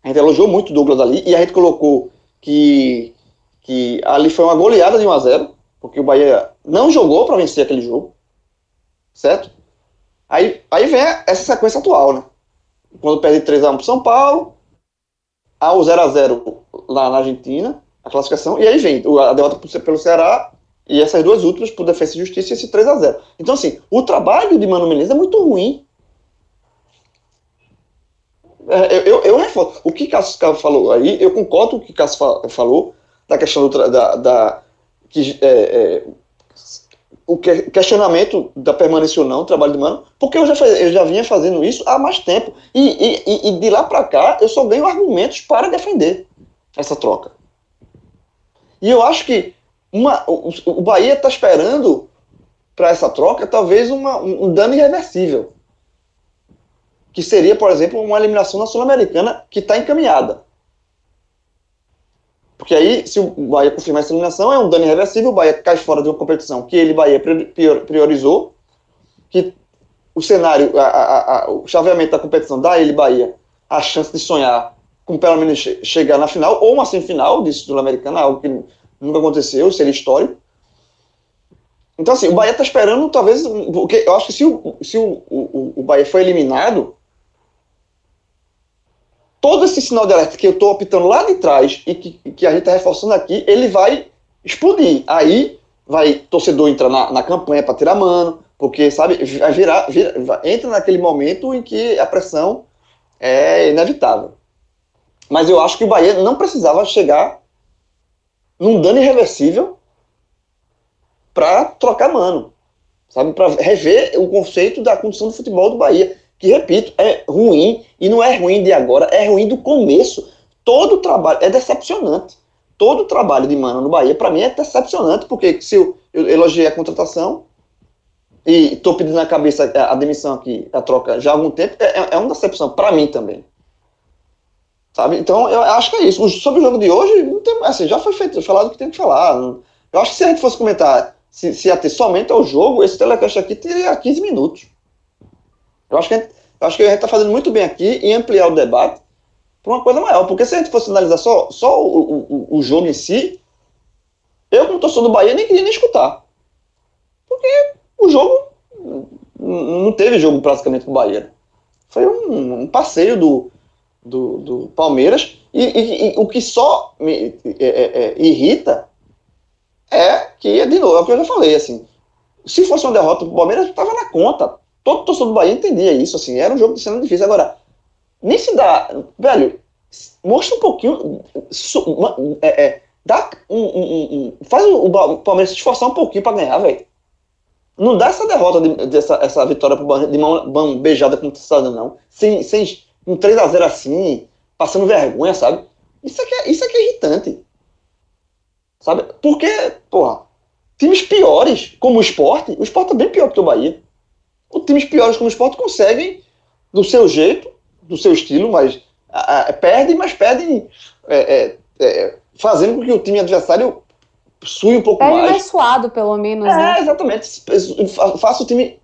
A gente elogiou muito o Douglas ali. E a gente colocou que, que ali foi uma goleada de 1x0. Porque o Bahia não jogou para vencer aquele jogo. Certo? Aí, aí vem essa sequência atual, né? Quando perde 3x1 para São Paulo, há o 0x0 lá na Argentina, a classificação, e aí vem a derrota pelo Ceará e essas duas últimas por Defesa e Justiça e esse 3x0. Então, assim, o trabalho de Mano Menezes é muito ruim. É, eu, eu, reforço. O que Cássio falou aí, eu concordo com o que Cássio falou, da questão do, da, da que, é, é, o questionamento da permanência ou não, do trabalho de Mano, porque eu já, faz, eu já vinha fazendo isso há mais tempo. E, e, e de lá para cá, eu só ganho argumentos para defender essa troca. E eu acho que uma, o, o Bahia está esperando para essa troca talvez uma, um, um dano irreversível. Que seria, por exemplo, uma eliminação na Sul-Americana que está encaminhada. Porque aí, se o Bahia confirmar essa eliminação, é um dano irreversível, o Bahia cai fora de uma competição que ele, Bahia, priorizou, que o cenário, a, a, a, o chaveamento da competição dá ele, Bahia, a chance de sonhar com pelo menos chegar na final, ou uma semifinal de Sul-Americana, algo que nunca aconteceu, seria histórico. Então, assim, o Bahia está esperando, talvez, porque eu acho que se o, se o, o, o Bahia foi eliminado, todo esse sinal de alerta que eu estou optando lá de trás e que, que a gente está reforçando aqui, ele vai explodir. Aí vai torcedor entrar na, na campanha para tirar mano, porque, sabe, vai virar, vira, entra naquele momento em que a pressão é inevitável. Mas eu acho que o Bahia não precisava chegar num dano irreversível para trocar mano, sabe? Para rever o conceito da condição do futebol do Bahia, que, repito, é ruim, e não é ruim de agora, é ruim do começo. Todo o trabalho é decepcionante. Todo o trabalho de mano no Bahia, para mim, é decepcionante, porque se eu, eu elogiei a contratação e estou pedindo na cabeça a, demissão aqui, a troca já há algum tempo, é, é, é uma decepção para mim também. Sabe? Então, eu acho que é isso. Sobre o jogo de hoje, não tem, assim, já foi feito, falado o que tem que falar. Eu acho que se a gente fosse comentar se, se ia ter somente o jogo, esse telecast aqui teria 15 minutos. Eu acho que a gente, acho que a gente está fazendo muito bem aqui em ampliar o debate para uma coisa maior. Porque se a gente fosse analisar só, só o, o, o jogo em si, eu, como torcedor do Bahia, nem queria nem escutar. Porque o jogo não teve jogo praticamente com o Bahia. Foi um, um passeio do, do, do Palmeiras. E, e, e, o que só me é, é, é, irrita é que, de novo, é o que eu já falei, assim, se fosse uma derrota do Palmeiras, estava na conta. Todo torcedor do Bahia entendia isso, assim, era um jogo de cena difícil. Agora, nem se dá, velho, mostra um pouquinho, é, é, dá um, um, um, faz o Palmeiras se esforçar um pouquinho para ganhar, velho. Não dá essa derrota, de, dessa, essa vitória de mão, mão beijada com o não. Sem, sem um 3x0 assim, passando vergonha, sabe? Isso aqui, é, isso aqui é irritante. Sabe? Porque, porra, times piores, como o esporte, o esporte é bem pior que o Bahia. Os times piores como o esporte conseguem, do seu jeito, do seu estilo, mas a, a, perdem, mas perdem é, é, é, fazendo com que o time adversário sue um pouco Perde mais. mais suado, pelo menos. É, né? exatamente. Faça o time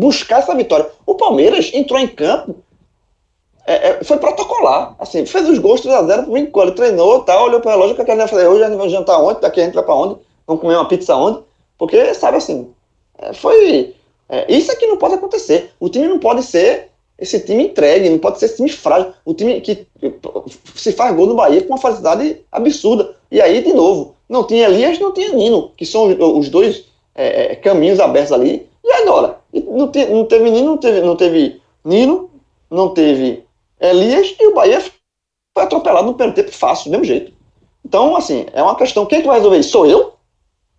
buscar essa vitória. O Palmeiras entrou em campo é, é, foi protocolar. Assim, fez os gols 3x0 pro Vinco. Ele treinou, tal, olhou para o relógio, que a vai fazer hoje? A gente vai jantar onde? Daqui a gente vai para onde? Vamos comer uma pizza onde? Porque, sabe assim, é, foi. É, isso aqui não pode acontecer. O time não pode ser esse time entregue, não pode ser esse time frágil. O time que se faz gol no Bahia com uma facilidade absurda. E aí, de novo, não tinha Elias, não tinha Nino, que são os dois é, é caminhos abertos ali. E agora? Não, te, não teve Nino, não teve, não teve Nino, não teve Elias, e o Bahia foi atropelado no primeiro tempo fácil, do mesmo jeito. Então, assim, é uma questão. Quem é que vai resolver isso? Sou eu?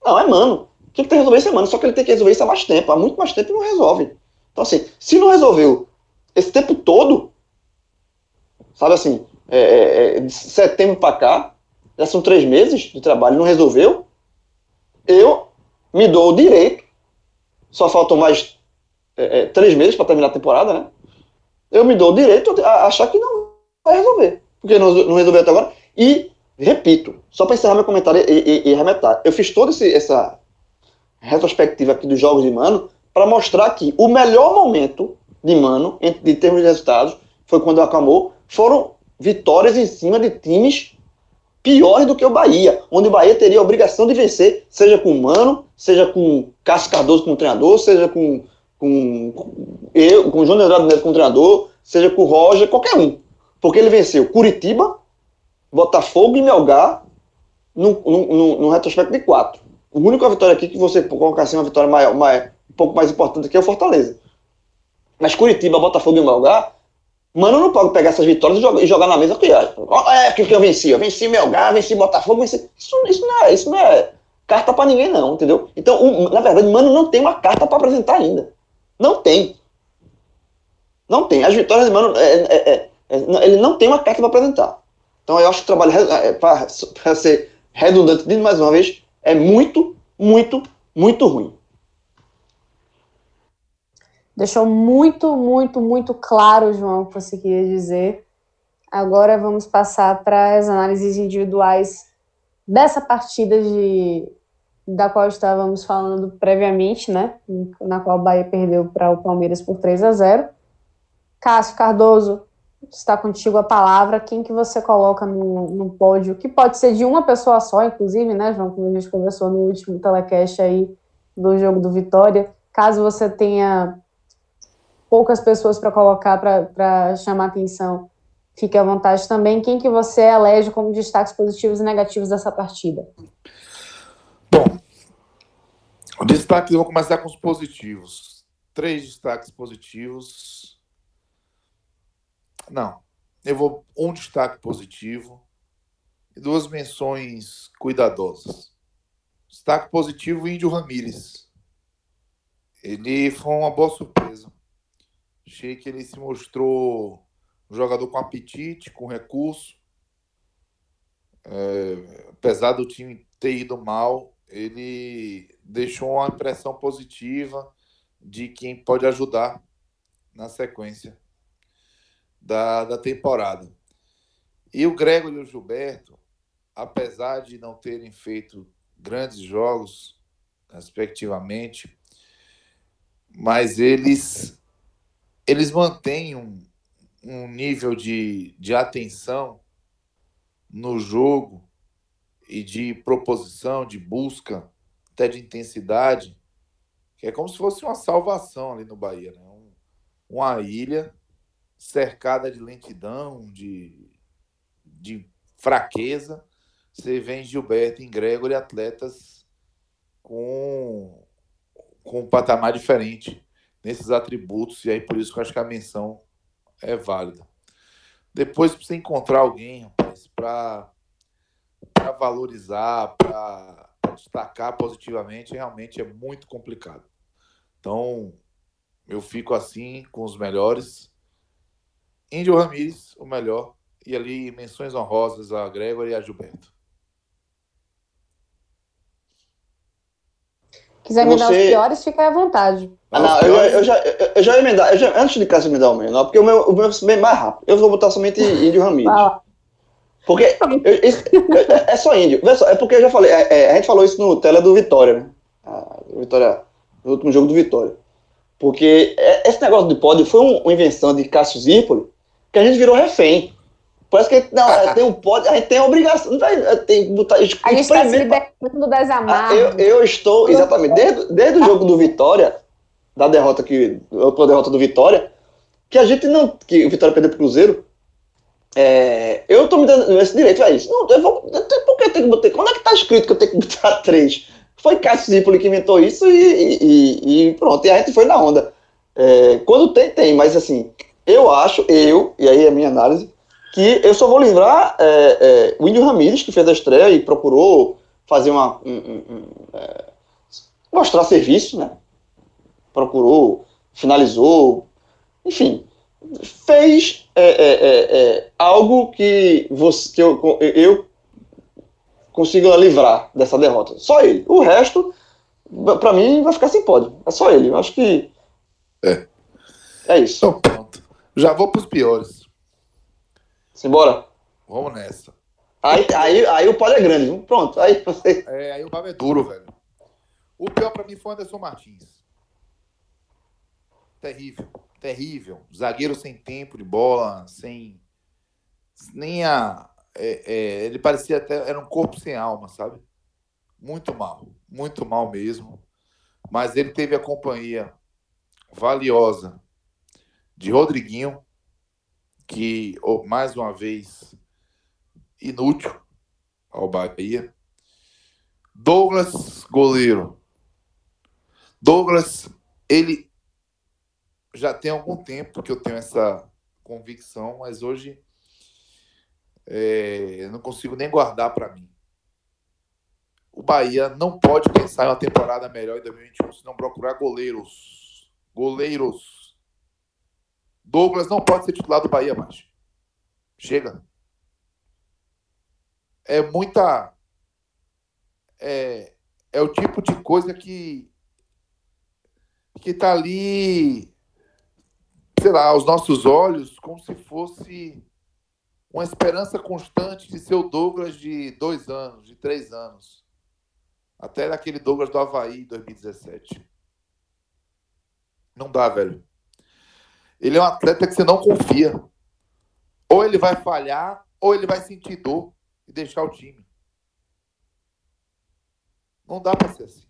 Não, é Mano. Quem que tem que resolver isso é Mano. Só que ele tem que resolver isso há mais tempo. Há muito mais tempo e não resolve. Então, assim, se não resolveu esse tempo todo, sabe assim, é, é, é de setembro para cá, já são três meses de trabalho, não resolveu, eu me dou o direito, só faltam mais é, é três meses para terminar a temporada, né? Eu me dou o direito a achar que não vai resolver, porque não, não resolveu até agora. E, repito, só para encerrar meu comentário e, e, e arremetar, eu fiz toda essa retrospectiva aqui dos jogos de Mano para mostrar que o melhor momento de Mano, em, de termos de resultados, foi quando acalmou, foram vitórias em cima de times piores do que o Bahia, onde o Bahia teria a obrigação de vencer, seja com Mano, seja com Cássio Cardoso como treinador, seja com, com, eu, com o Júnior Andrade Neto como treinador, seja com o Roger, qualquer um. Porque ele venceu Curitiba, Botafogo e Melgar no retrospecto de quatro. A única vitória aqui que você colocar assim uma vitória maior, maior, um pouco mais importante aqui é o Fortaleza. Mas Curitiba, Botafogo e Melgar, mano, não pode pegar essas vitórias e jogar, e jogar na mesa que é que, eu venci. Eu venci Melgar, venci Botafogo, venci. Isso, isso, não, é, isso não é carta para ninguém, não, entendeu? Então, na verdade, mano, não tem uma carta para apresentar ainda. Não tem. Não tem. As vitórias de mano, é, é, é, é ele não tem uma carta para apresentar. Então, eu acho que o trabalho, é, para ser redundante, de mais uma vez, é muito, muito, muito ruim deixou muito, muito, muito claro, João, o que você queria dizer. Agora vamos passar para as análises individuais dessa partida de, da qual estávamos falando previamente, né? Na qual o Bahia perdeu para o Palmeiras por 3 a 0. Cássio Cardoso, está contigo a palavra. Quem que você coloca no, no pódio? Que pode ser de uma pessoa só, inclusive, né, João? Como a gente conversou no último telecast aí do jogo do Vitória. Caso você tenha poucas pessoas para colocar para chamar atenção, fique à vontade também. Quem que você elege como destaques positivos e negativos dessa partida? Bom, destaques, eu vou começar com os positivos. Três destaques positivos. Não, eu vou um destaque positivo e duas menções cuidadosas. Destaque positivo, Índio Ramírez. Ele foi uma boa surpresa. Achei que ele se mostrou um jogador com apetite, com recurso. É, apesar do time ter ido mal, ele deixou uma impressão positiva de quem pode ajudar na sequência da, da temporada. E o Gregor e o Gilberto, apesar de não terem feito grandes jogos, respectivamente, mas eles eles mantêm um, um nível de, de atenção no jogo e de proposição, de busca, até de intensidade, que é como se fosse uma salvação ali no Bahia. Né? Um, uma ilha cercada de lentidão, de, de fraqueza. Você vê Gilberto e Gregory atletas com, com um patamar diferente nesses atributos, e aí por isso que eu acho que a menção é válida. Depois, você encontrar alguém, rapaz, para valorizar, para destacar positivamente, realmente é muito complicado. Então, eu fico assim com os melhores. Índio Ramírez, o melhor. E ali, menções honrosas a Gregor e a Gilberto. Quiser me dar os piores, fica à vontade. Ah, não, eu, eu, já, eu, eu já ia emendar, eu já, antes de Cássio me dar o menor, porque o meu, o meu é bem mais rápido. Eu vou botar somente Índio Ramírez. Ah. Porque isso, é, é só índio. É porque eu já falei, é, é, a gente falou isso no tela do Vitória, né? A Vitória, no último jogo do Vitória. Porque é, esse negócio de pódio foi uma invenção de Cássio Zirpoli, que a gente virou refém. Parece que não, é, tem um pode, a gente tem a obrigação, não é, tem que botar. A gente está se libertando das ah, amarras. Eu, eu estou, exatamente, desde, desde o jogo do Vitória, da derrota que. A derrota do Vitória, que a gente não. Que o Vitória perdeu pro Cruzeiro. É, eu estou me dando esse direito, isso. Não, eu vou, por que eu tenho que botar. Quando é que está escrito que eu tenho que botar três? Foi Cássio Zipoli que inventou isso e, e, e, pronto. E a gente foi na onda. É, quando tem, tem, mas assim, eu acho, eu, e aí é a minha análise, que eu só vou livrar é, é, o Índio Ramírez, que fez a estreia e procurou fazer uma. Um, um, um, é, mostrar serviço, né? Procurou, finalizou, enfim, fez é, é, é, algo que, você, que eu, eu consiga livrar dessa derrota. Só ele. O resto, para mim, vai ficar sem pódio. É só ele. Eu acho que. É. É isso. Então, pronto. Já vou para os piores. Simbora. Vamos nessa. Aí, aí, aí o pódio é grande. Pronto. Aí você. É, aí o pau é duro, velho. O pior pra mim foi o Anderson Martins. Terrível. Terrível. Zagueiro sem tempo de bola, sem. Nem a. É, é, ele parecia até. Era um corpo sem alma, sabe? Muito mal. Muito mal mesmo. Mas ele teve a companhia valiosa de Rodriguinho, que, mais uma vez, inútil ao Bahia. Douglas, goleiro. Douglas, ele já tem algum tempo que eu tenho essa convicção, mas hoje é, eu não consigo nem guardar para mim. O Bahia não pode pensar em uma temporada melhor em 2021 se não procurar goleiros. Goleiros. Douglas não pode ser titular do Bahia mais. Chega. É muita. É, é o tipo de coisa que. que está ali. Sei lá, aos nossos olhos, como se fosse uma esperança constante de ser o Douglas de dois anos, de três anos. Até daquele Douglas do Havaí 2017. Não dá, velho. Ele é um atleta que você não confia. Ou ele vai falhar, ou ele vai sentir dor e deixar o time. Não dá para ser assim.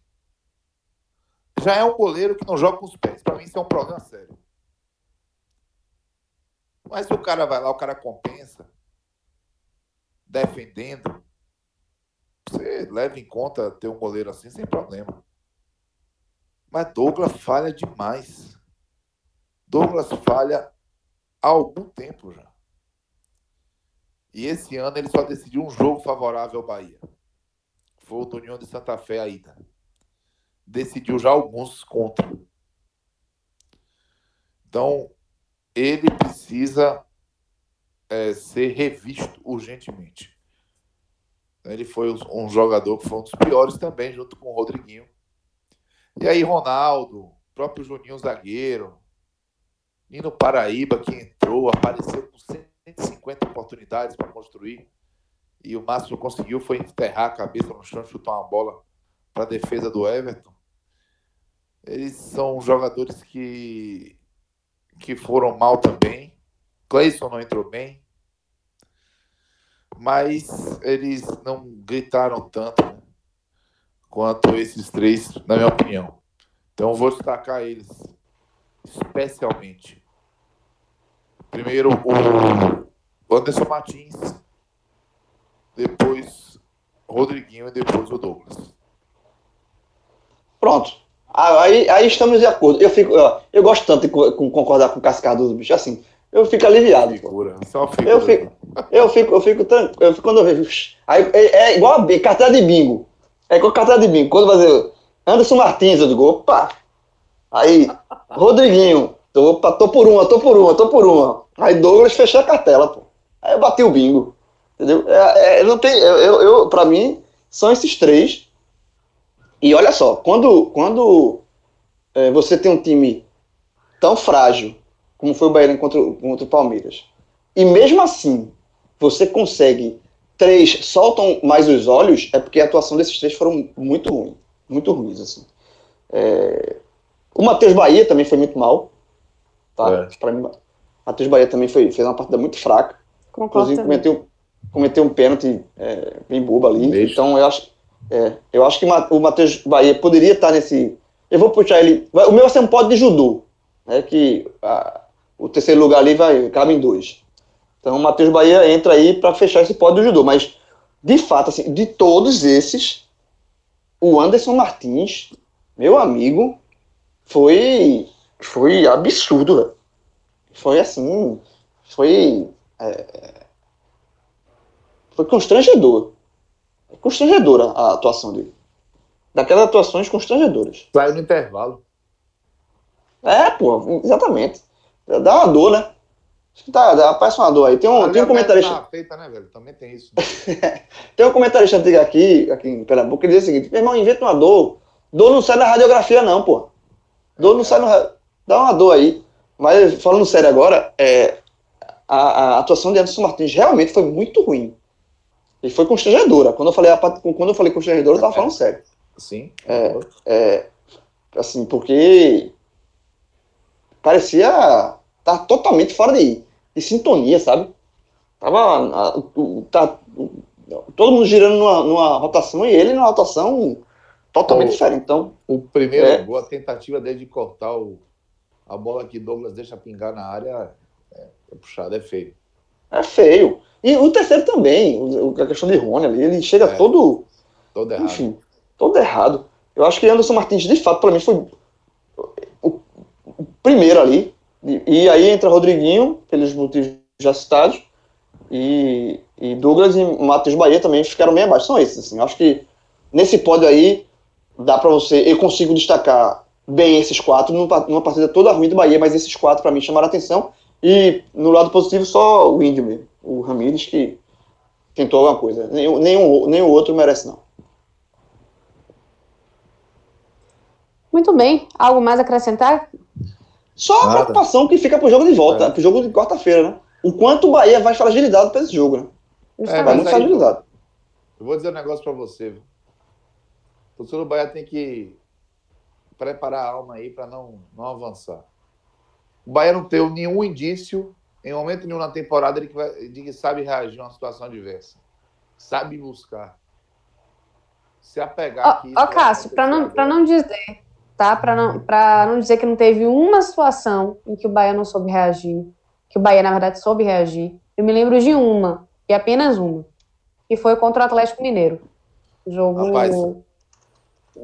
Já é um goleiro que não joga com os pés. Para mim, isso é um problema sério. Mas o cara vai lá, o cara compensa, defendendo, você leva em conta ter um goleiro assim sem problema. Mas Douglas falha demais. Douglas falha há algum tempo já. E esse ano ele só decidiu um jogo favorável ao Bahia. Foi o do União de Santa Fé ainda. Decidiu já alguns contra. Então, ele precisa é, ser revisto urgentemente. Ele foi um jogador que foi um dos piores também, junto com o Rodriguinho. E aí, Ronaldo, próprio Juninho Zagueiro, Nino Paraíba, que entrou, apareceu com 150 oportunidades para construir. E o máximo que conseguiu foi enterrar a cabeça no chão, chutar uma bola para a defesa do Everton. Eles são jogadores que, que foram mal também. Cleison não entrou bem. Mas eles não gritaram tanto quanto esses três, na minha opinião. Então vou destacar eles especialmente. Primeiro o Anderson Martins, depois Rodriguinho e depois o Douglas. Pronto. Aí, aí estamos de acordo. Eu, fico, eu, eu gosto tanto de concordar com o Cascado do bicho assim. Eu fico aliviado. Figura, figura. Eu fico, eu fico, eu fico tranquilo. Eu fico, quando eu vejo. Aí, é, é igual a cartela de bingo. É igual cartela de bingo. Quando fazer Anderson Martins, eu digo, opa. Aí, Rodriguinho, tô, tô por uma, tô por uma, tô por uma. Aí Douglas fechou a cartela, pô. Aí eu bati o bingo. Entendeu? É, é, não tem, eu, eu, pra mim, são esses três. E olha só, quando, quando é, você tem um time tão frágil como foi o Bahia contra, contra o Palmeiras, e mesmo assim você consegue três soltam mais os olhos, é porque a atuação desses três foram muito ruim, muito ruins assim. É, o Matheus Bahia também foi muito mal, tá? É. Para mim, Matheus Bahia também foi, fez uma partida muito fraca. Concordo Inclusive, cometeu, cometeu um pênalti é, bem bobo ali. Beijo. Então, eu acho, é, eu acho que o Matheus Bahia poderia estar nesse. Eu vou puxar ele. O meu vai ser um pódio de judô, né? Que a- o terceiro lugar ali vai cabe em dois. Então, o Matheus Bahia entra aí para fechar esse pódio do judô. Mas, de fato, assim, de todos esses, o Anderson Martins, meu amigo, foi, foi absurdo. Foi assim, foi, é, foi constrangedor. Constrangedora a atuação dele. Daquelas atuações constrangedoras. Saiu no intervalo. É, pô, exatamente. Dá uma dor, né? Acho que tá, dá, parece uma dor aí. Tem um, tem um comentarista. tá feita, né, velho? Também tem isso. Tem um comentarista antigo aqui, aqui em Pernambuco, que diz o seguinte: meu irmão, inventa uma dor. Dor não sai na radiografia, não, pô. Dor não sai no. Dá uma dor aí. Mas falando sério agora, é, a, a atuação de Anderson Martins realmente foi muito ruim. E foi constrangedora. Quando eu falei, quando eu falei constrangedora, eu tava falando sério. Sim. É, assim, porque parecia tá totalmente fora de, de sintonia, sabe? Tava o- tá, o- todo mundo girando numa, numa rotação e ele numa rotação totalmente Oh. diferente. Então, O primeiro É. gol, a tentativa dele de cortar o, a bola que Douglas deixa pingar na área é, é puxado, é feio. É feio. E o terceiro também, o- a questão de Rony ali, ele chega É. todo, Todo errado. enfim, todo errado. Eu acho que Anderson Martins, de fato, para mim, foi o, o primeiro ali. E, e aí entra Rodriguinho, pelos motivos já citados, e, e Douglas e Matheus Bahia também ficaram bem abaixo. São esses, assim. Eu acho que nesse pódio aí, dá para você. Eu consigo destacar bem esses quatro, numa partida toda ruim do Bahia, mas esses quatro, para mim, chamaram a atenção. E no lado positivo, só o Índio mesmo, o Ramires, que tentou alguma coisa. Nenhum, nenhum, nenhum outro merece, não. Muito bem. Algo mais a acrescentar? Só a Nada. preocupação que fica pro jogo de volta, É. pro jogo de quarta-feira, né? O quanto o Bahia vai fragilizado para esse jogo, né? É, Vai mas muito aí- fragilizado. Eu vou dizer um negócio pra você, viu? O torcedor do Bahia tem que preparar a alma aí pra não, não avançar. O Bahia não teve nenhum indício, em momento nenhum na temporada, de que, vai- de que sabe reagir a uma situação adversa. Sabe buscar. Se apegar aqui. ó, vai Cássio, para não, pra não dizer, tá? Para não, pra não dizer que não teve uma situação em que o Bahia não soube reagir, que o Bahia, na verdade, soube reagir, eu me lembro de uma, e apenas uma, que foi contra o Atlético Mineiro. Jogo. Rapaz.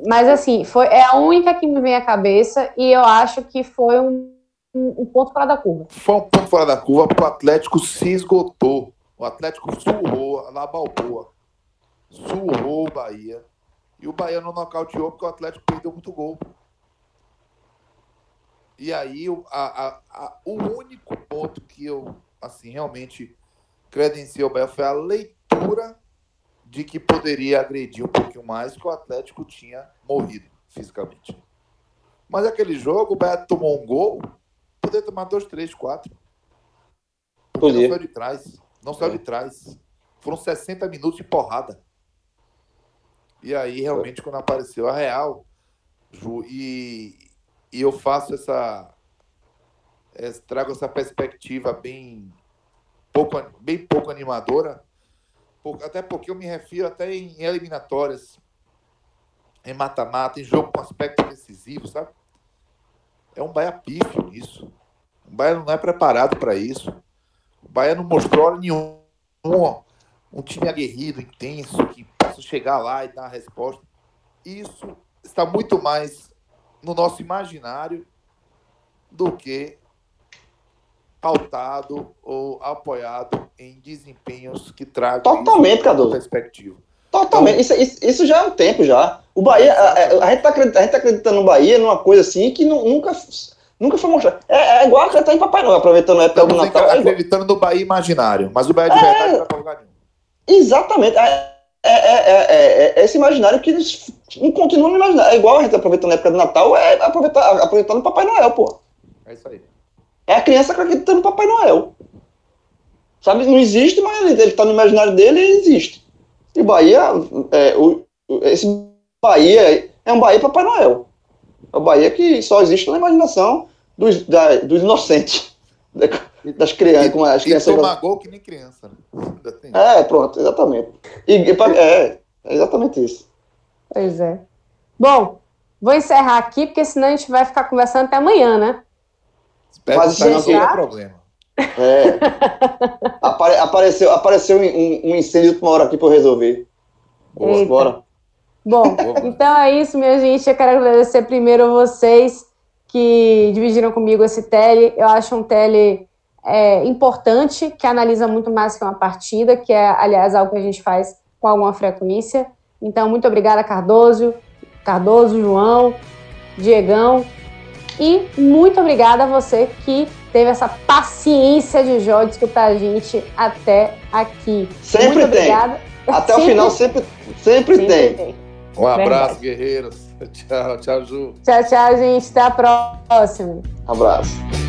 Mas assim, foi, é a única que me vem à cabeça e eu acho que foi um, um, um ponto fora da curva. Foi um ponto fora da curva, porque o Atlético se esgotou. O Atlético surrou na Balboa. Surrou o Bahia. E o Bahia não nocauteou porque o Atlético perdeu muito gol. E aí, o, a- a- a- o único ponto que eu, assim, realmente credenciei ao Bahia foi a leitura de que poderia agredir um pouquinho mais, que o Atlético tinha morrido fisicamente. Mas aquele jogo, o Bahia tomou um gol, poderia tomar dois, três, quatro. Porque Podia. não saiu de trás. Não saiu É. de trás. Foram 60 minutos de porrada. E aí, realmente, quando apareceu a Real, Ju, e, e eu faço essa. eh, trago essa perspectiva bem pouco, bem pouco animadora, por- até porque eu me refiro até em eliminatórias, em mata-mata, em jogo com aspecto decisivo, sabe? É um Bahia pífio nisso. O Bahia não é preparado para isso. O Bahia não mostrou hora nenhuma um time aguerrido, intenso, que possa chegar lá e dar a resposta. Isso está muito mais no nosso imaginário do que pautado ou apoiado em desempenhos que tragam Totalmente, Cadu. perspectiva. Totalmente. Isso, isso, isso já é um tempo já. O Bahia, a, a- a gente tá acreditando, a gente tá acreditando no Bahia numa coisa assim que nu- nunca, nunca foi mostrada. É, é igual acreditar em Papai Noel, aproveitando a época do Estamos Natal. é acreditando no Bahia imaginário, mas o Bahia de verdade não vai para lugar nenhum. Exatamente. É, é, é, é, é esse imaginário que eles não continuam no imaginário. É igual a gente aproveitando a época do Natal, é aproveitar, aproveitando o Papai Noel, pô. É isso aí. É a criança acreditando no Papai Noel. Sabe, não existe, mas ele, tá no imaginário dele e existe. E o Bahia, é, o, esse Bahia é um Bahia Papai Noel. É o Bahia que só existe na imaginação dos, da- dos inocentes. E das crianças. com as E crianças tomar gol que nem criança. Né? Tem. É, pronto, exatamente. E, e é, é exatamente isso. Pois é. Bom, vou encerrar aqui, porque senão a gente vai ficar conversando até amanhã, né? Espero Mas que não gente, tenha já- problema. É. Apare- apareceu apareceu um, um- incêndio última hora aqui para eu resolver. Boa. Eita. Bora. Bom, então é isso, minha gente. Eu quero agradecer primeiro a vocês que dividiram comigo esse tele. Eu acho um tele é, importante, que analisa muito mais que uma partida, que é, aliás, algo que a gente faz com alguma frequência. Então, muito obrigada, Cardoso, Cardoso, João, Diegão. E muito obrigada a você que teve essa paciência de Jó de escutar a gente até aqui. Sempre muito tem. obrigada. Até o Sempre- final sempre, sempre, sempre tem. tem. Um abraço, Verdade. guerreiros. Tchau, tchau, Ju. Tchau, tchau, gente. Até a próxima. Abraço.